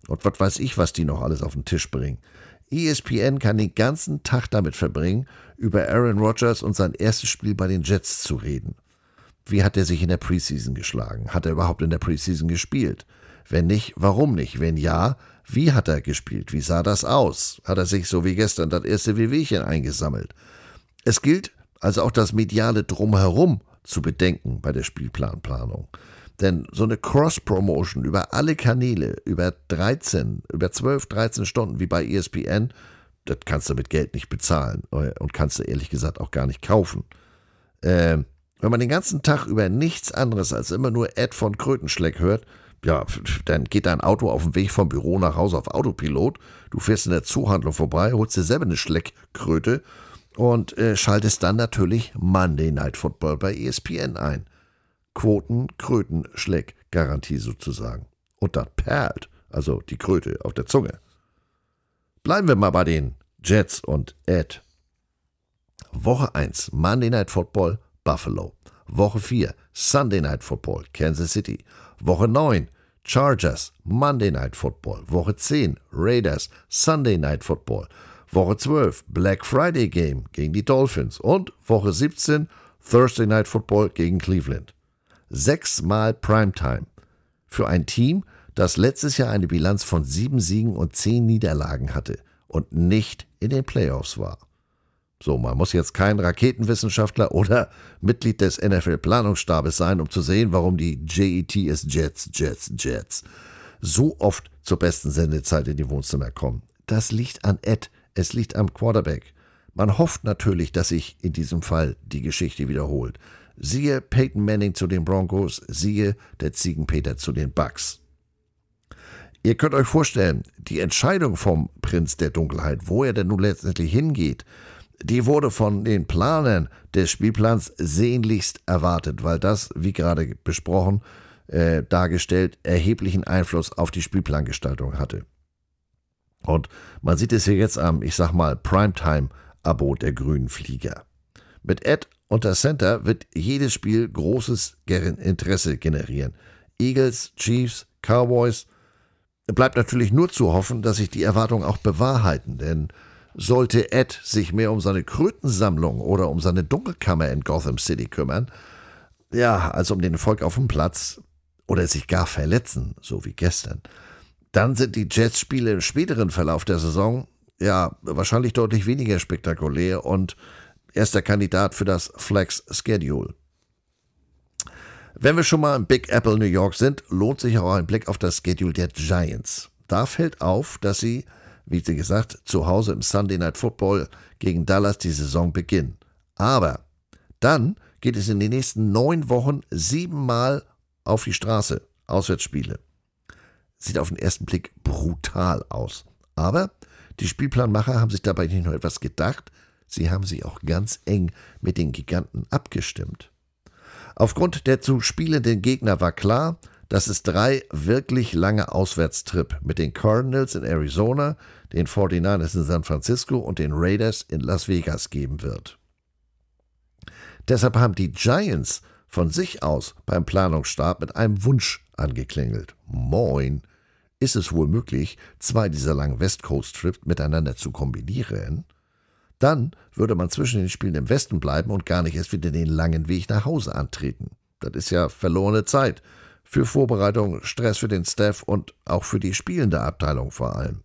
und was weiß ich, was die noch alles auf den Tisch bringen. ESPN kann den ganzen Tag damit verbringen, über Aaron Rodgers und sein erstes Spiel bei den Jets zu reden. Wie hat er sich in der Preseason geschlagen? Hat er überhaupt in der Preseason gespielt? Wenn nicht, warum nicht? Wenn ja, wie hat er gespielt? Wie sah das aus? Hat er sich so wie gestern das erste Wehwehchen eingesammelt? Es gilt also auch das mediale Drumherum zu bedenken bei der Spielplanplanung. Denn so eine Cross-Promotion über alle Kanäle, über 13, über 12, 13 Stunden wie bei ESPN, das kannst du mit Geld nicht bezahlen und kannst du ehrlich gesagt auch gar nicht kaufen. Äh, wenn man den ganzen Tag über nichts anderes als immer nur Ed von Krötenschleck hört, ja, dann geht dein Auto auf dem Weg vom Büro nach Hause auf Autopilot, du fährst in der Zuhandlung vorbei, holst dir selber eine Schleckkröte und äh, schaltest dann natürlich Monday Night Football bei ESPN ein. Quoten, Kröten, Schleck, Garantie sozusagen. Und das perlt, also die Kröte auf der Zunge. Bleiben wir mal bei den Jets und Ed. Woche 1 Monday Night Football Buffalo. Woche 4 Sunday Night Football Kansas City. Woche 9 Chargers Monday Night Football. Woche 10 Raiders Sunday Night Football. Woche 12 Black Friday Game gegen die Dolphins und Woche 17 Thursday Night Football gegen Cleveland. Sechsmal Primetime. Für ein Team, das letztes Jahr eine Bilanz von sieben Siegen und zehn Niederlagen hatte und nicht in den Playoffs war. So, man muss jetzt kein Raketenwissenschaftler oder Mitglied des NFL-Planungsstabes sein, um zu sehen, warum die JETS Jets, Jets, Jets so oft zur besten Sendezeit in die Wohnzimmer kommen. Das liegt an Ed, es liegt am Quarterback. Man hofft natürlich, dass sich in diesem Fall die Geschichte wiederholt. Siehe Peyton Manning zu den Broncos, siehe der Ziegenpeter zu den Bucks. Ihr könnt euch vorstellen, die Entscheidung vom Prinz der Dunkelheit, wo er denn nun letztendlich hingeht, die wurde von den Planern des Spielplans sehnlichst erwartet, weil das, wie gerade besprochen, äh, dargestellt, erheblichen Einfluss auf die Spielplangestaltung hatte. Und man sieht es hier jetzt am, ich sag mal, Primetime-Abo der grünen Flieger. Mit Ed unter Center wird jedes Spiel großes Interesse generieren. Eagles, Chiefs, Cowboys. Bleibt natürlich nur zu hoffen, dass sich die Erwartungen auch bewahrheiten, denn sollte Ed sich mehr um seine Krötensammlung oder um seine Dunkelkammer in Gotham City kümmern, ja, als um den Erfolg auf dem Platz oder sich gar verletzen, so wie gestern, dann sind die Jets-Spiele im späteren Verlauf der Saison ja wahrscheinlich deutlich weniger spektakulär und erster Kandidat für das Flex Schedule. Wenn wir schon mal im Big Apple New York sind, lohnt sich auch ein Blick auf das Schedule der Giants. Da fällt auf, dass sie, wie Sie gesagt, zu Hause im Sunday Night Football gegen Dallas die Saison beginnen. Aber dann geht es in den nächsten neun Wochen siebenmal auf die Straße, Auswärtsspiele. Sieht auf den ersten Blick brutal aus. Aber die Spielplanmacher haben sich dabei nicht nur etwas gedacht, sie haben sich auch ganz eng mit den Giganten abgestimmt. Aufgrund der zu spielenden Gegner war klar, dass es drei wirklich lange Auswärtstrip mit den Cardinals in Arizona, den 49ers in San Francisco und den Raiders in Las Vegas geben wird. Deshalb haben die Giants von sich aus beim Planungsstab mit einem Wunsch angeklingelt. Moin, ist es wohl möglich, zwei dieser langen West Coast Trips miteinander zu kombinieren? Dann würde man zwischen den Spielen im Westen bleiben und gar nicht erst wieder den langen Weg nach Hause antreten. Das ist ja verlorene Zeit. Für Vorbereitung, Stress für den Staff und auch für die spielende Abteilung vor allem.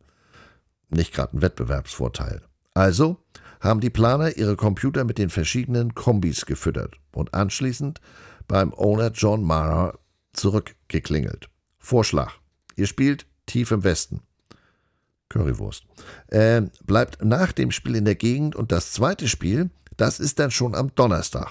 Nicht gerade ein Wettbewerbsvorteil. Also haben die Planer ihre Computer mit den verschiedenen Kombis gefüttert und anschließend beim Owner John Mara zurückgeklingelt. Vorschlag. Ihr spielt tief im Westen. Currywurst. Äh, bleibt nach dem Spiel in der Gegend und das zweite Spiel, das ist dann schon am Donnerstag.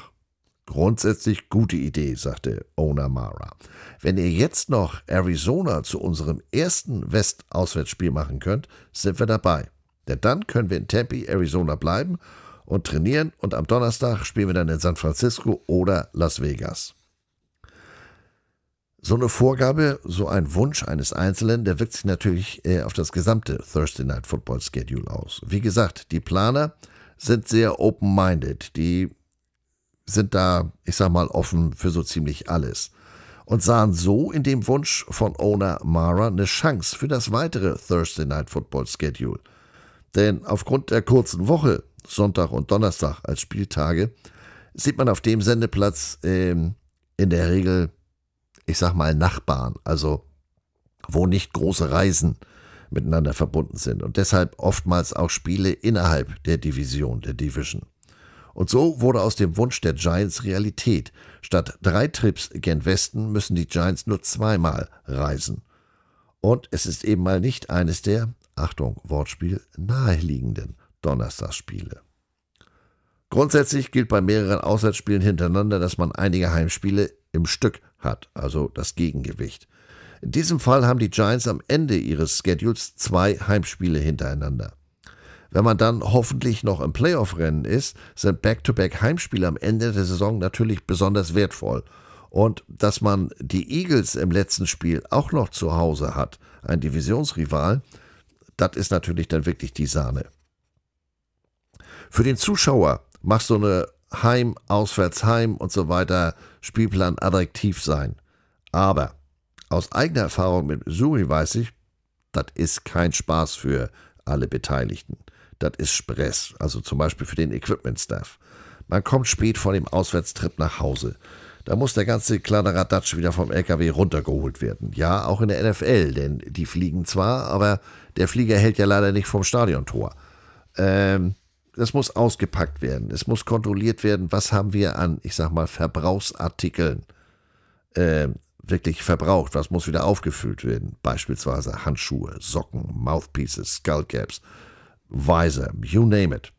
Grundsätzlich gute Idee, sagte Owner Mara. Wenn ihr jetzt noch Arizona zu unserem ersten West-Auswärtsspiel machen könnt, sind wir dabei. Denn dann können wir in Tempe, Arizona bleiben und trainieren und am Donnerstag spielen wir dann in San Francisco oder Las Vegas. So eine Vorgabe, so ein Wunsch eines Einzelnen, der wirkt sich natürlich äh, auf das gesamte Thursday Night Football Schedule aus. Wie gesagt, die Planer sind sehr open-minded. Die sind da, ich sag mal, offen für so ziemlich alles. Und sahen so in dem Wunsch von Owner Mara eine Chance für das weitere Thursday Night Football Schedule. Denn aufgrund der kurzen Woche, Sonntag und Donnerstag als Spieltage, sieht man auf dem Sendeplatz ähm, in der Regel, ich sag mal, Nachbarn, also wo nicht große Reisen miteinander verbunden sind und deshalb oftmals auch Spiele innerhalb der Division, der Division. Und so wurde aus dem Wunsch der Giants Realität. Statt drei Trips gen Westen müssen die Giants nur zweimal reisen. Und es ist eben mal nicht eines der Achtung, Wortspiel, naheliegenden Donnerstagsspiele. Grundsätzlich gilt bei mehreren Auswärtsspielen hintereinander, dass man einige Heimspiele im Stück hat, also das Gegengewicht. In diesem Fall haben die Giants am Ende ihres Schedules zwei Heimspiele hintereinander. Wenn man dann hoffentlich noch im Playoff-Rennen ist, sind Back-to-Back-Heimspiele am Ende der Saison natürlich besonders wertvoll. Und dass man die Eagles im letzten Spiel auch noch zu Hause hat, ein Divisionsrival, das ist natürlich dann wirklich die Sahne. Für den Zuschauer macht so eine Heim, Auswärts, Heim und so weiter Spielplan attraktiv sein. Aber aus eigener Erfahrung mit Missouri weiß ich, das ist kein Spaß für alle Beteiligten. Das ist Stress, also zum Beispiel für den Equipment-Staff. Man kommt spät vor dem Auswärtstrip nach Hause. Da muss der ganze Kladderadatsch wieder vom LKW runtergeholt werden. Ja, auch in der NFL, denn die fliegen zwar, aber der Flieger hält ja leider nicht vom Stadiontor. Ähm, das muss ausgepackt werden. Es muss kontrolliert werden, was haben wir an, ich sag mal, Verbrauchsartikeln äh, wirklich verbraucht. Was muss wieder aufgefüllt werden? Beispielsweise Handschuhe, Socken, Mouthpieces, Skullcaps, Visor, you name it.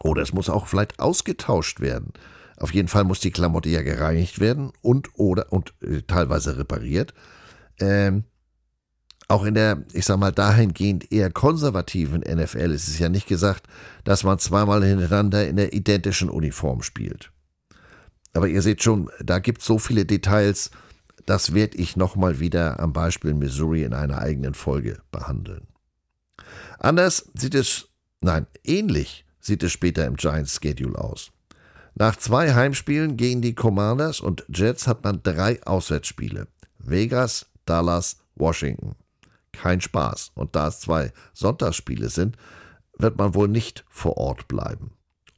Oder es muss auch vielleicht ausgetauscht werden. Auf jeden Fall muss die Klamotte ja gereinigt werden und oder und äh, teilweise repariert. Ähm, auch in der, ich sag mal, dahingehend eher konservativen NFL ist es ja nicht gesagt, dass man zweimal hintereinander in der identischen Uniform spielt. Aber ihr seht schon, da gibt es so viele Details, das werde ich nochmal wieder am Beispiel Missouri in einer eigenen Folge behandeln. Anders sieht es, nein, ähnlich sieht es später im Giants Schedule aus. Nach zwei Heimspielen gegen die Commanders und Jets hat man drei Auswärtsspiele. Vegas, Dallas, Washington. Kein Spaß. Und da es zwei Sonntagsspiele sind, wird man wohl nicht vor Ort bleiben.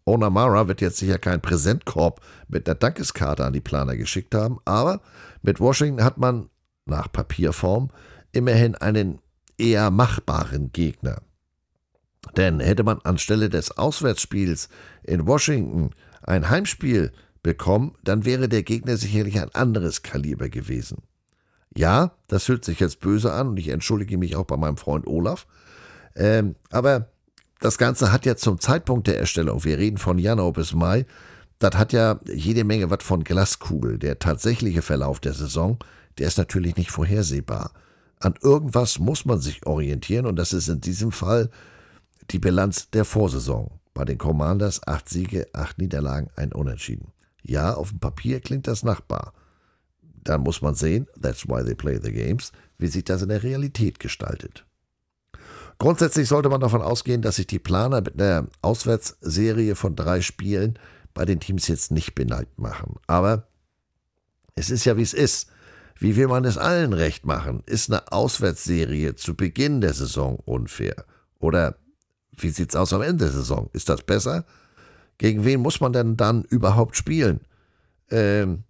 Onamara wird jetzt sicher keinen Präsentkorb mit einer Dankeskarte an die Planer geschickt haben, aber mit Washington hat man nach Papierform immerhin einen eher machbaren Gegner. Denn hätte man anstelle des Auswärtsspiels in Washington ein Heimspiel bekommen, dann wäre der Gegner sicherlich ein anderes Kaliber gewesen. Ja, das hört sich jetzt böse an und ich entschuldige mich auch bei meinem Freund Olaf. Ähm, aber das Ganze hat ja zum Zeitpunkt der Erstellung, wir reden von Januar bis Mai, das hat ja jede Menge was von Glaskugel. Der tatsächliche Verlauf der Saison, der ist natürlich nicht vorhersehbar. An irgendwas muss man sich orientieren und das ist in diesem Fall die Bilanz der Vorsaison. Bei den Commanders acht Siege, acht Niederlagen, ein Unentschieden. Ja, auf dem Papier klingt das nachbar. Dann muss man sehen, that's why they play the games, wie sich das in der Realität gestaltet. Grundsätzlich sollte man davon ausgehen, dass sich die Planer mit einer Auswärtsserie von drei Spielen bei den Teams jetzt nicht beneid machen. Aber es ist ja wie es ist. Wie will man es allen recht machen? Ist eine Auswärtsserie zu Beginn der Saison unfair? Oder wie sieht's aus am Ende der Saison? Ist das besser? Gegen wen muss man denn dann überhaupt spielen? Ähm,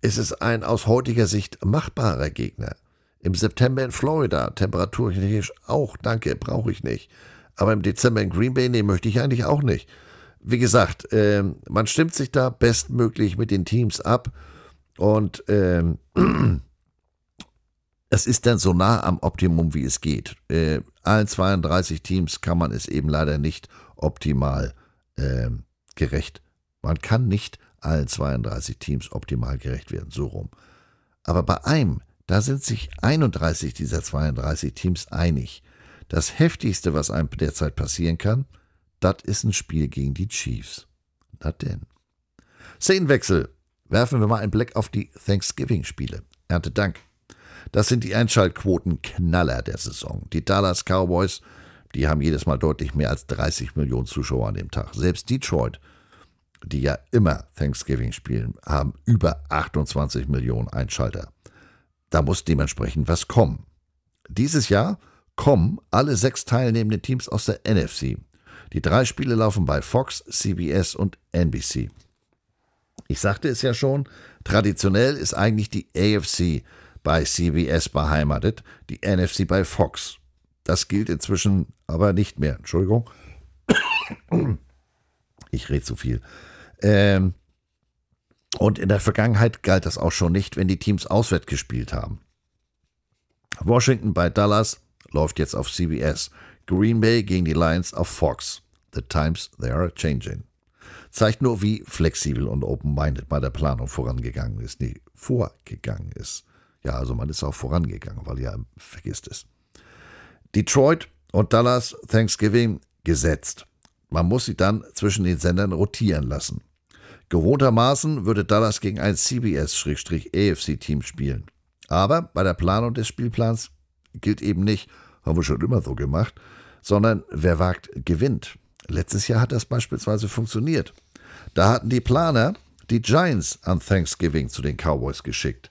ist es ein aus heutiger Sicht machbarer Gegner? Im September in Florida, temperaturtechnisch auch, danke, brauche ich nicht. Aber im Dezember in Green Bay, nee, möchte ich eigentlich auch nicht. Wie gesagt, äh, man stimmt sich da bestmöglich mit den Teams ab und ähm, es ist dann so nah am Optimum, wie es geht. Äh, allen 32 Teams kann man es eben leider nicht optimal äh, gerecht. Man kann nicht allen 32 Teams optimal gerecht werden, so rum. Aber bei einem, da sind sich 31 dieser 32 Teams einig. Das heftigste, was einem derzeit passieren kann, das ist ein Spiel gegen die Chiefs. Na denn. Szenenwechsel. Werfen wir mal einen Blick auf die Thanksgiving-Spiele. Erntedank. Das sind die Einschaltquoten-Knaller der Saison. Die Dallas Cowboys, die haben jedes Mal deutlich mehr als 30 Millionen Zuschauer an dem Tag. Selbst Detroit, die ja immer Thanksgiving spielen, haben über 28 Millionen Einschalter. Da muss dementsprechend was kommen. Dieses Jahr kommen alle sechs teilnehmenden Teams aus der NFC. Die drei Spiele laufen bei Fox, CBS und NBC. Ich sagte es ja schon, traditionell ist eigentlich die AFC bei CBS beheimatet, die NFC bei Fox. Das gilt inzwischen aber nicht mehr. Entschuldigung. Ich rede zu viel. Ähm, und in der Vergangenheit galt das auch schon nicht, wenn die Teams auswärts gespielt haben. Washington bei Dallas läuft jetzt auf CBS. Green Bay gegen die Lions auf Fox. The times they are changing. Zeigt nur, wie flexibel und open-minded bei der Planung vorangegangen ist. Nee, vorgegangen ist. Ja, also man ist auch vorangegangen, weil ja vergisst es. Detroit und Dallas Thanksgiving gesetzt. Man muss sie dann zwischen den Sendern rotieren lassen. Gewohntermaßen würde Dallas gegen ein CBS-AFC-Team spielen. Aber bei der Planung des Spielplans gilt eben nicht, haben wir schon immer so gemacht, sondern wer wagt, gewinnt. Letztes Jahr hat das beispielsweise funktioniert. Da hatten die Planer die Giants an Thanksgiving zu den Cowboys geschickt.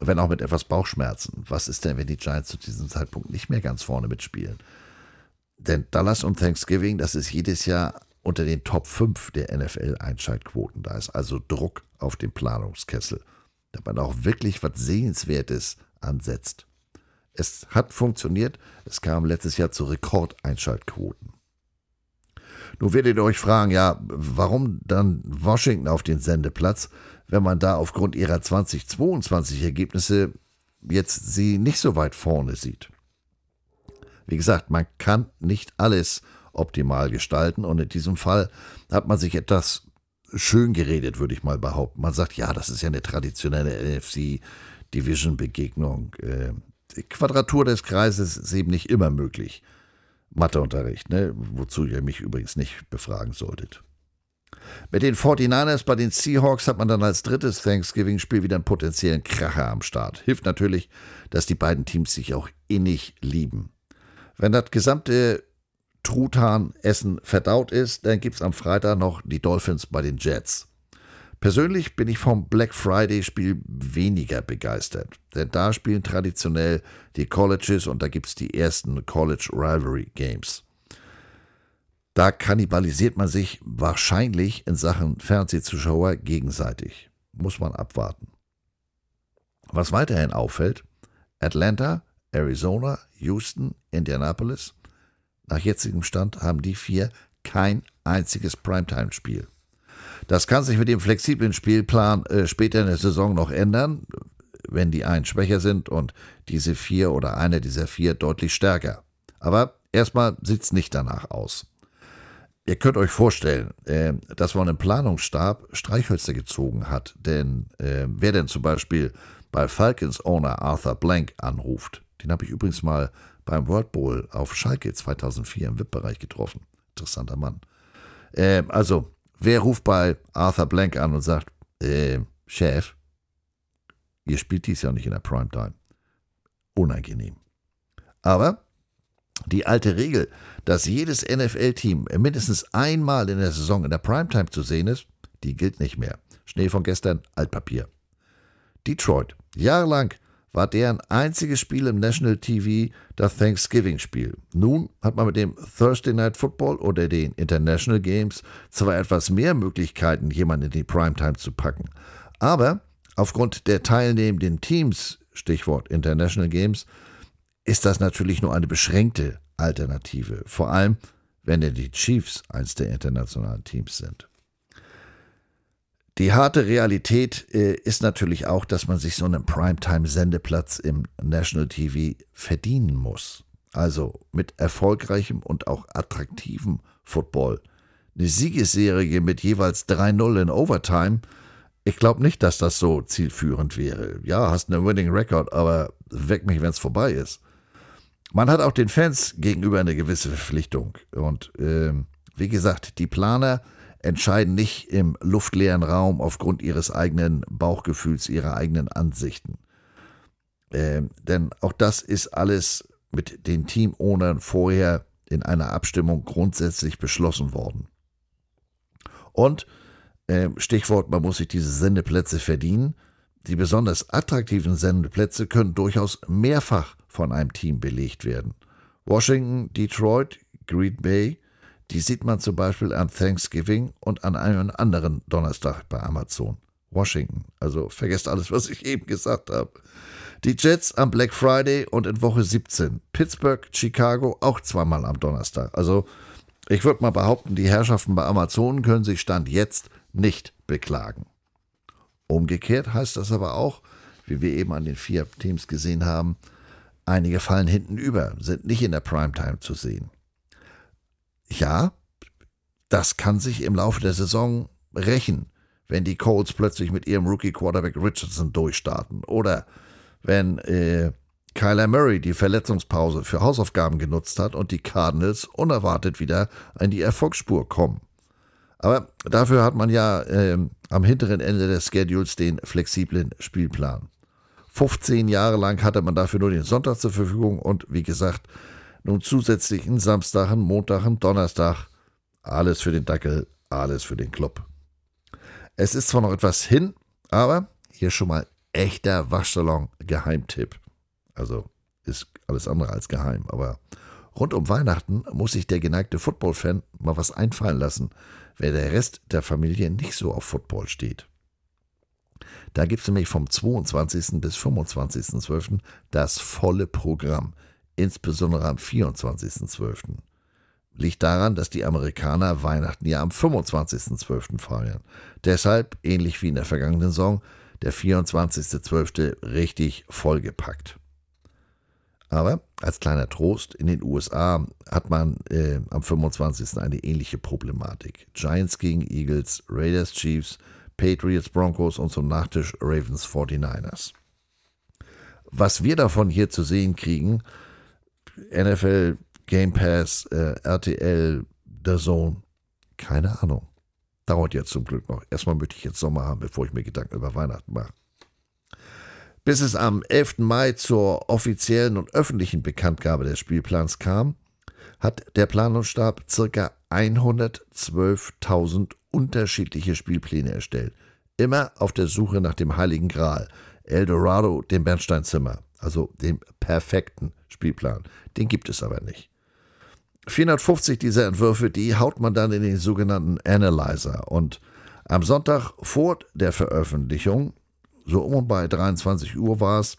Wenn auch mit etwas Bauchschmerzen. Was ist denn, wenn die Giants zu diesem Zeitpunkt nicht mehr ganz vorne mitspielen? Denn Dallas und Thanksgiving, das ist jedes Jahr unter den Top 5 der NFL-Einschaltquoten. Da ist also Druck auf dem Planungskessel, da man auch wirklich was Sehenswertes ansetzt. Es hat funktioniert, es kam letztes Jahr zu Rekordeinschaltquoten. Nun werdet ihr euch fragen, ja, warum dann Washington auf den Sendeplatz, wenn man da aufgrund ihrer 2022 Ergebnisse jetzt sie nicht so weit vorne sieht. Wie gesagt, man kann nicht alles optimal gestalten und in diesem Fall hat man sich etwas schön geredet, würde ich mal behaupten. Man sagt, ja, das ist ja eine traditionelle NFC-Division-Begegnung. Äh, die Quadratur des Kreises ist eben nicht immer möglich. Matheunterricht, ne? wozu ihr mich übrigens nicht befragen solltet. Mit den 49ers bei den Seahawks hat man dann als drittes Thanksgiving-Spiel wieder einen potenziellen Kracher am Start. Hilft natürlich, dass die beiden Teams sich auch innig lieben. Wenn das gesamte Truthahn-Essen verdaut ist, dann gibt es am Freitag noch die Dolphins bei den Jets. Persönlich bin ich vom Black Friday-Spiel weniger begeistert, denn da spielen traditionell die Colleges und da gibt es die ersten College Rivalry Games. Da kannibalisiert man sich wahrscheinlich in Sachen Fernsehzuschauer gegenseitig. Muss man abwarten. Was weiterhin auffällt, Atlanta, Arizona, Houston, Indianapolis, nach jetzigem Stand haben die vier kein einziges Primetime-Spiel. Das kann sich mit dem flexiblen Spielplan äh, später in der Saison noch ändern, wenn die einen schwächer sind und diese vier oder einer dieser vier deutlich stärker. Aber erstmal sieht es nicht danach aus. Ihr könnt euch vorstellen, äh, dass man im Planungsstab Streichhölzer gezogen hat. Denn äh, wer denn zum Beispiel bei Falcons Owner Arthur Blank anruft, den habe ich übrigens mal beim World Bowl auf Schalke 2004 im VIP-Bereich getroffen. Interessanter Mann. Äh, also, wer ruft bei Arthur Blank an und sagt, äh, Chef, ihr spielt dies ja nicht in der Primetime. Unangenehm. Aber die alte Regel, dass jedes NFL-Team mindestens einmal in der Saison in der Primetime zu sehen ist, die gilt nicht mehr. Schnee von gestern, Altpapier. Detroit, jahrelang war deren einziges Spiel im National TV das Thanksgiving-Spiel. Nun hat man mit dem Thursday Night Football oder den International Games zwar etwas mehr Möglichkeiten, jemanden in die Primetime zu packen, aber aufgrund der teilnehmenden Teams, Stichwort International Games, ist das natürlich nur eine beschränkte Alternative, vor allem wenn denn die Chiefs eins der internationalen Teams sind. Die harte Realität äh, ist natürlich auch, dass man sich so einen Primetime-Sendeplatz im National TV verdienen muss. Also mit erfolgreichem und auch attraktivem Football. Eine Siegesserie mit jeweils 3-0 in Overtime. Ich glaube nicht, dass das so zielführend wäre. Ja, hast einen Winning Record, aber weck mich, wenn es vorbei ist. Man hat auch den Fans gegenüber eine gewisse Verpflichtung. Und äh, wie gesagt, die Planer entscheiden nicht im luftleeren Raum aufgrund ihres eigenen Bauchgefühls, ihrer eigenen Ansichten. Äh, denn auch das ist alles mit den Teamownern vorher in einer Abstimmung grundsätzlich beschlossen worden. Und äh, Stichwort, man muss sich diese Sendeplätze verdienen. Die besonders attraktiven Sendeplätze können durchaus mehrfach von einem Team belegt werden. Washington, Detroit, Green Bay, die sieht man zum Beispiel an Thanksgiving und an einem anderen Donnerstag bei Amazon. Washington. Also vergesst alles, was ich eben gesagt habe. Die Jets am Black Friday und in Woche 17. Pittsburgh, Chicago auch zweimal am Donnerstag. Also ich würde mal behaupten, die Herrschaften bei Amazon können sich Stand jetzt nicht beklagen. Umgekehrt heißt das aber auch, wie wir eben an den vier Teams gesehen haben, Einige fallen hinten über, sind nicht in der Primetime zu sehen. Ja, das kann sich im Laufe der Saison rächen, wenn die Colts plötzlich mit ihrem Rookie-Quarterback Richardson durchstarten oder wenn äh, Kyler Murray die Verletzungspause für Hausaufgaben genutzt hat und die Cardinals unerwartet wieder in die Erfolgsspur kommen. Aber dafür hat man ja äh, am hinteren Ende des Schedules den flexiblen Spielplan. 15 Jahre lang hatte man dafür nur den Sonntag zur Verfügung und wie gesagt, nun zusätzlichen Samstag, Montag, Donnerstag. Alles für den Dackel, alles für den Club. Es ist zwar noch etwas hin, aber hier schon mal echter Waschsalon-Geheimtipp. Also ist alles andere als geheim, aber rund um Weihnachten muss sich der geneigte Football-Fan mal was einfallen lassen, wer der Rest der Familie nicht so auf Football steht. Da gibt es nämlich vom 22. bis 25.12. das volle Programm, insbesondere am 24.12. Liegt daran, dass die Amerikaner Weihnachten ja am 25.12. feiern. Deshalb, ähnlich wie in der vergangenen Saison, der 24.12. richtig vollgepackt. Aber als kleiner Trost, in den USA hat man äh, am 25. eine ähnliche Problematik. Giants gegen Eagles, Raiders Chiefs, Patriots, Broncos und zum Nachtisch Ravens 49ers. Was wir davon hier zu sehen kriegen, NFL, Game Pass, äh, RTL, The Zone, keine Ahnung. Dauert jetzt zum Glück noch. Erstmal möchte ich jetzt Sommer haben, bevor ich mir Gedanken über Weihnachten mache. Bis es am 11. Mai zur offiziellen und öffentlichen Bekanntgabe des Spielplans kam, hat der Planungsstab ca. 112.000 unterschiedliche Spielpläne erstellt. Immer auf der Suche nach dem Heiligen Gral, Eldorado, dem Bernsteinzimmer, also dem perfekten Spielplan. Den gibt es aber nicht. 450 dieser Entwürfe, die haut man dann in den sogenannten Analyzer. Und am Sonntag vor der Veröffentlichung, so um und bei 23 Uhr war es,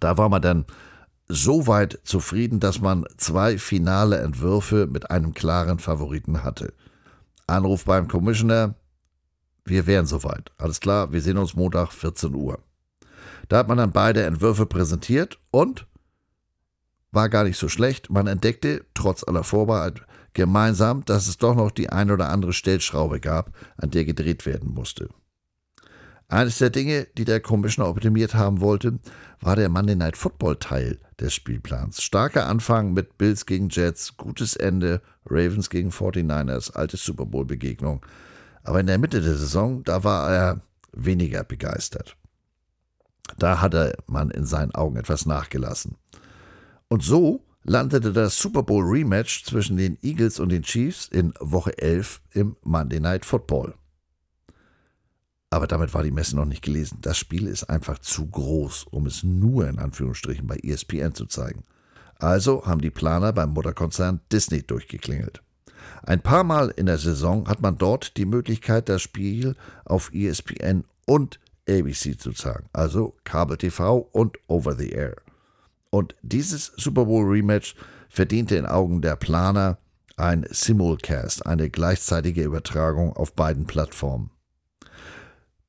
da war man dann so weit zufrieden, dass man zwei finale Entwürfe mit einem klaren Favoriten hatte. Anruf beim Commissioner, wir wären soweit. Alles klar, wir sehen uns Montag 14 Uhr. Da hat man dann beide Entwürfe präsentiert und war gar nicht so schlecht. Man entdeckte, trotz aller Vorarbeit, gemeinsam, dass es doch noch die ein oder andere Stellschraube gab, an der gedreht werden musste. Eines der Dinge, die der Commissioner optimiert haben wollte, war der Monday Night Football Teil des Spielplans. Starker Anfang mit Bills gegen Jets, gutes Ende, Ravens gegen 49ers, alte Super Bowl Begegnung. Aber in der Mitte der Saison, da war er weniger begeistert. Da hatte man in seinen Augen etwas nachgelassen. Und so landete das Super Bowl Rematch zwischen den Eagles und den Chiefs in Woche 11 im Monday Night Football. Aber damit war die Messe noch nicht gelesen. Das Spiel ist einfach zu groß, um es nur in Anführungsstrichen bei ESPN zu zeigen. Also haben die Planer beim Mutterkonzern Disney durchgeklingelt. Ein paar Mal in der Saison hat man dort die Möglichkeit, das Spiel auf ESPN und ABC zu zeigen, also Kabel TV und Over the Air. Und dieses Super Bowl Rematch verdiente in Augen der Planer ein Simulcast, eine gleichzeitige Übertragung auf beiden Plattformen.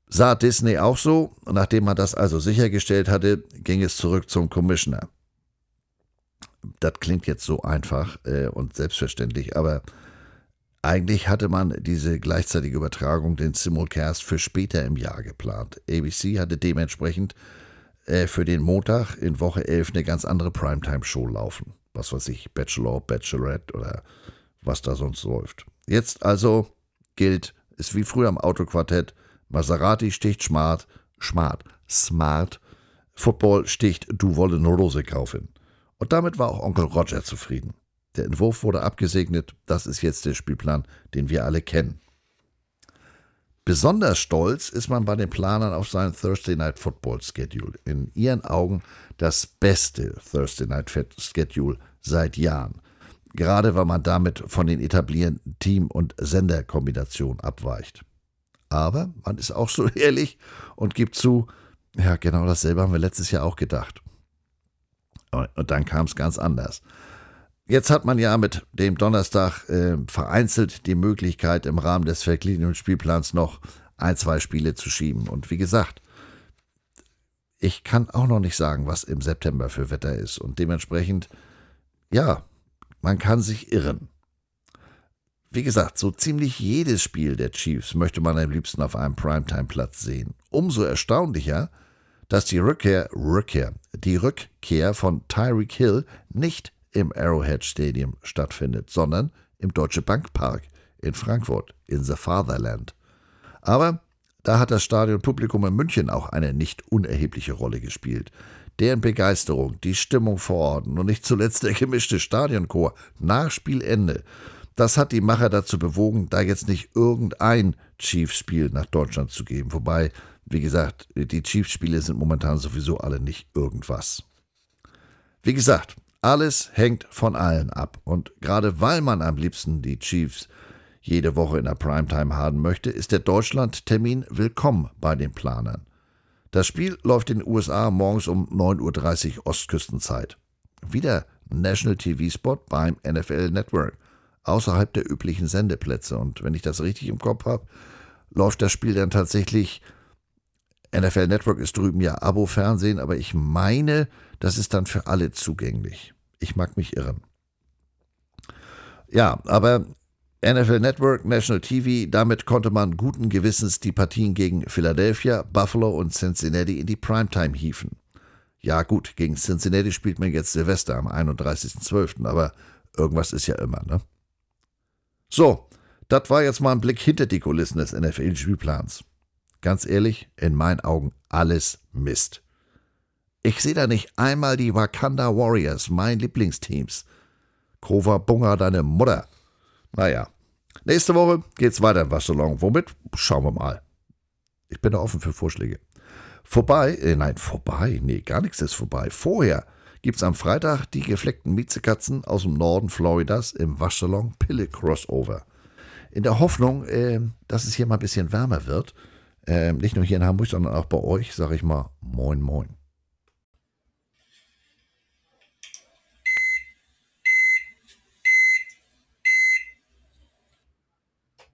Sah Disney auch so, nachdem man das also sichergestellt hatte, ging es zurück zum Commissioner. Das klingt jetzt so einfach äh, und selbstverständlich, aber eigentlich hatte man diese gleichzeitige Übertragung, den Simulcast, für später im Jahr geplant. ABC hatte dementsprechend äh, für den Montag in Woche 11 eine ganz andere Primetime-Show laufen. Was weiß ich, Bachelor, Bachelorette oder was da sonst läuft. Jetzt also gilt, ist wie früher am Autoquartett, Maserati sticht smart, smart, smart, Football sticht, du wolle eine Rose kaufen. Und damit war auch Onkel Roger zufrieden. Der Entwurf wurde abgesegnet, das ist jetzt der Spielplan, den wir alle kennen. Besonders stolz ist man bei den Planern auf seinen Thursday Night Football Schedule. In ihren Augen das beste Thursday Night Schedule seit Jahren. Gerade weil man damit von den etablierten Team- und Senderkombinationen abweicht. Aber man ist auch so ehrlich und gibt zu, ja, genau dasselbe haben wir letztes Jahr auch gedacht. Und dann kam es ganz anders. Jetzt hat man ja mit dem Donnerstag äh, vereinzelt die Möglichkeit, im Rahmen des vergliederten Spielplans noch ein, zwei Spiele zu schieben. Und wie gesagt, ich kann auch noch nicht sagen, was im September für Wetter ist. Und dementsprechend, ja, man kann sich irren. Wie gesagt, so ziemlich jedes Spiel der Chiefs möchte man am liebsten auf einem Primetime-Platz sehen. Umso erstaunlicher, dass die Rückkehr, Rückkehr, die Rückkehr von Tyreek Hill nicht im Arrowhead Stadium stattfindet, sondern im Deutsche Bank Park in Frankfurt, in the Fatherland. Aber da hat das Stadionpublikum in München auch eine nicht unerhebliche Rolle gespielt. Deren Begeisterung, die Stimmung vor Ort und nicht zuletzt der gemischte Stadionchor nach Spielende das hat die Macher dazu bewogen, da jetzt nicht irgendein Chiefs-Spiel nach Deutschland zu geben. Wobei, wie gesagt, die Chiefs-Spiele sind momentan sowieso alle nicht irgendwas. Wie gesagt, alles hängt von allen ab. Und gerade weil man am liebsten die Chiefs jede Woche in der Primetime haben möchte, ist der Deutschland-Termin willkommen bei den Planern. Das Spiel läuft in den USA morgens um 9.30 Uhr Ostküstenzeit. Wieder National TV-Spot beim NFL Network außerhalb der üblichen Sendeplätze. Und wenn ich das richtig im Kopf habe, läuft das Spiel dann tatsächlich. NFL Network ist drüben ja Abo-Fernsehen, aber ich meine, das ist dann für alle zugänglich. Ich mag mich irren. Ja, aber NFL Network, National TV, damit konnte man guten Gewissens die Partien gegen Philadelphia, Buffalo und Cincinnati in die Primetime hieven. Ja gut, gegen Cincinnati spielt man jetzt Silvester am 31.12., aber irgendwas ist ja immer, ne? So, das war jetzt mal ein Blick hinter die Kulissen des NFL-Spielplans. Ganz ehrlich, in meinen Augen alles Mist. Ich sehe da nicht einmal die Wakanda Warriors, mein Lieblingsteams. Kova Bunga, deine Mutter. Naja, nächste Woche geht's weiter im Waschsalon. Womit? Schauen wir mal. Ich bin da offen für Vorschläge. Vorbei, äh, nein, vorbei, nee, gar nichts ist vorbei. Vorher gibt es am Freitag die gefleckten Miezekatzen aus dem Norden Floridas im Waschsalon Pille Crossover. In der Hoffnung, äh, dass es hier mal ein bisschen wärmer wird, äh, nicht nur hier in Hamburg, sondern auch bei euch, sage ich mal Moin Moin.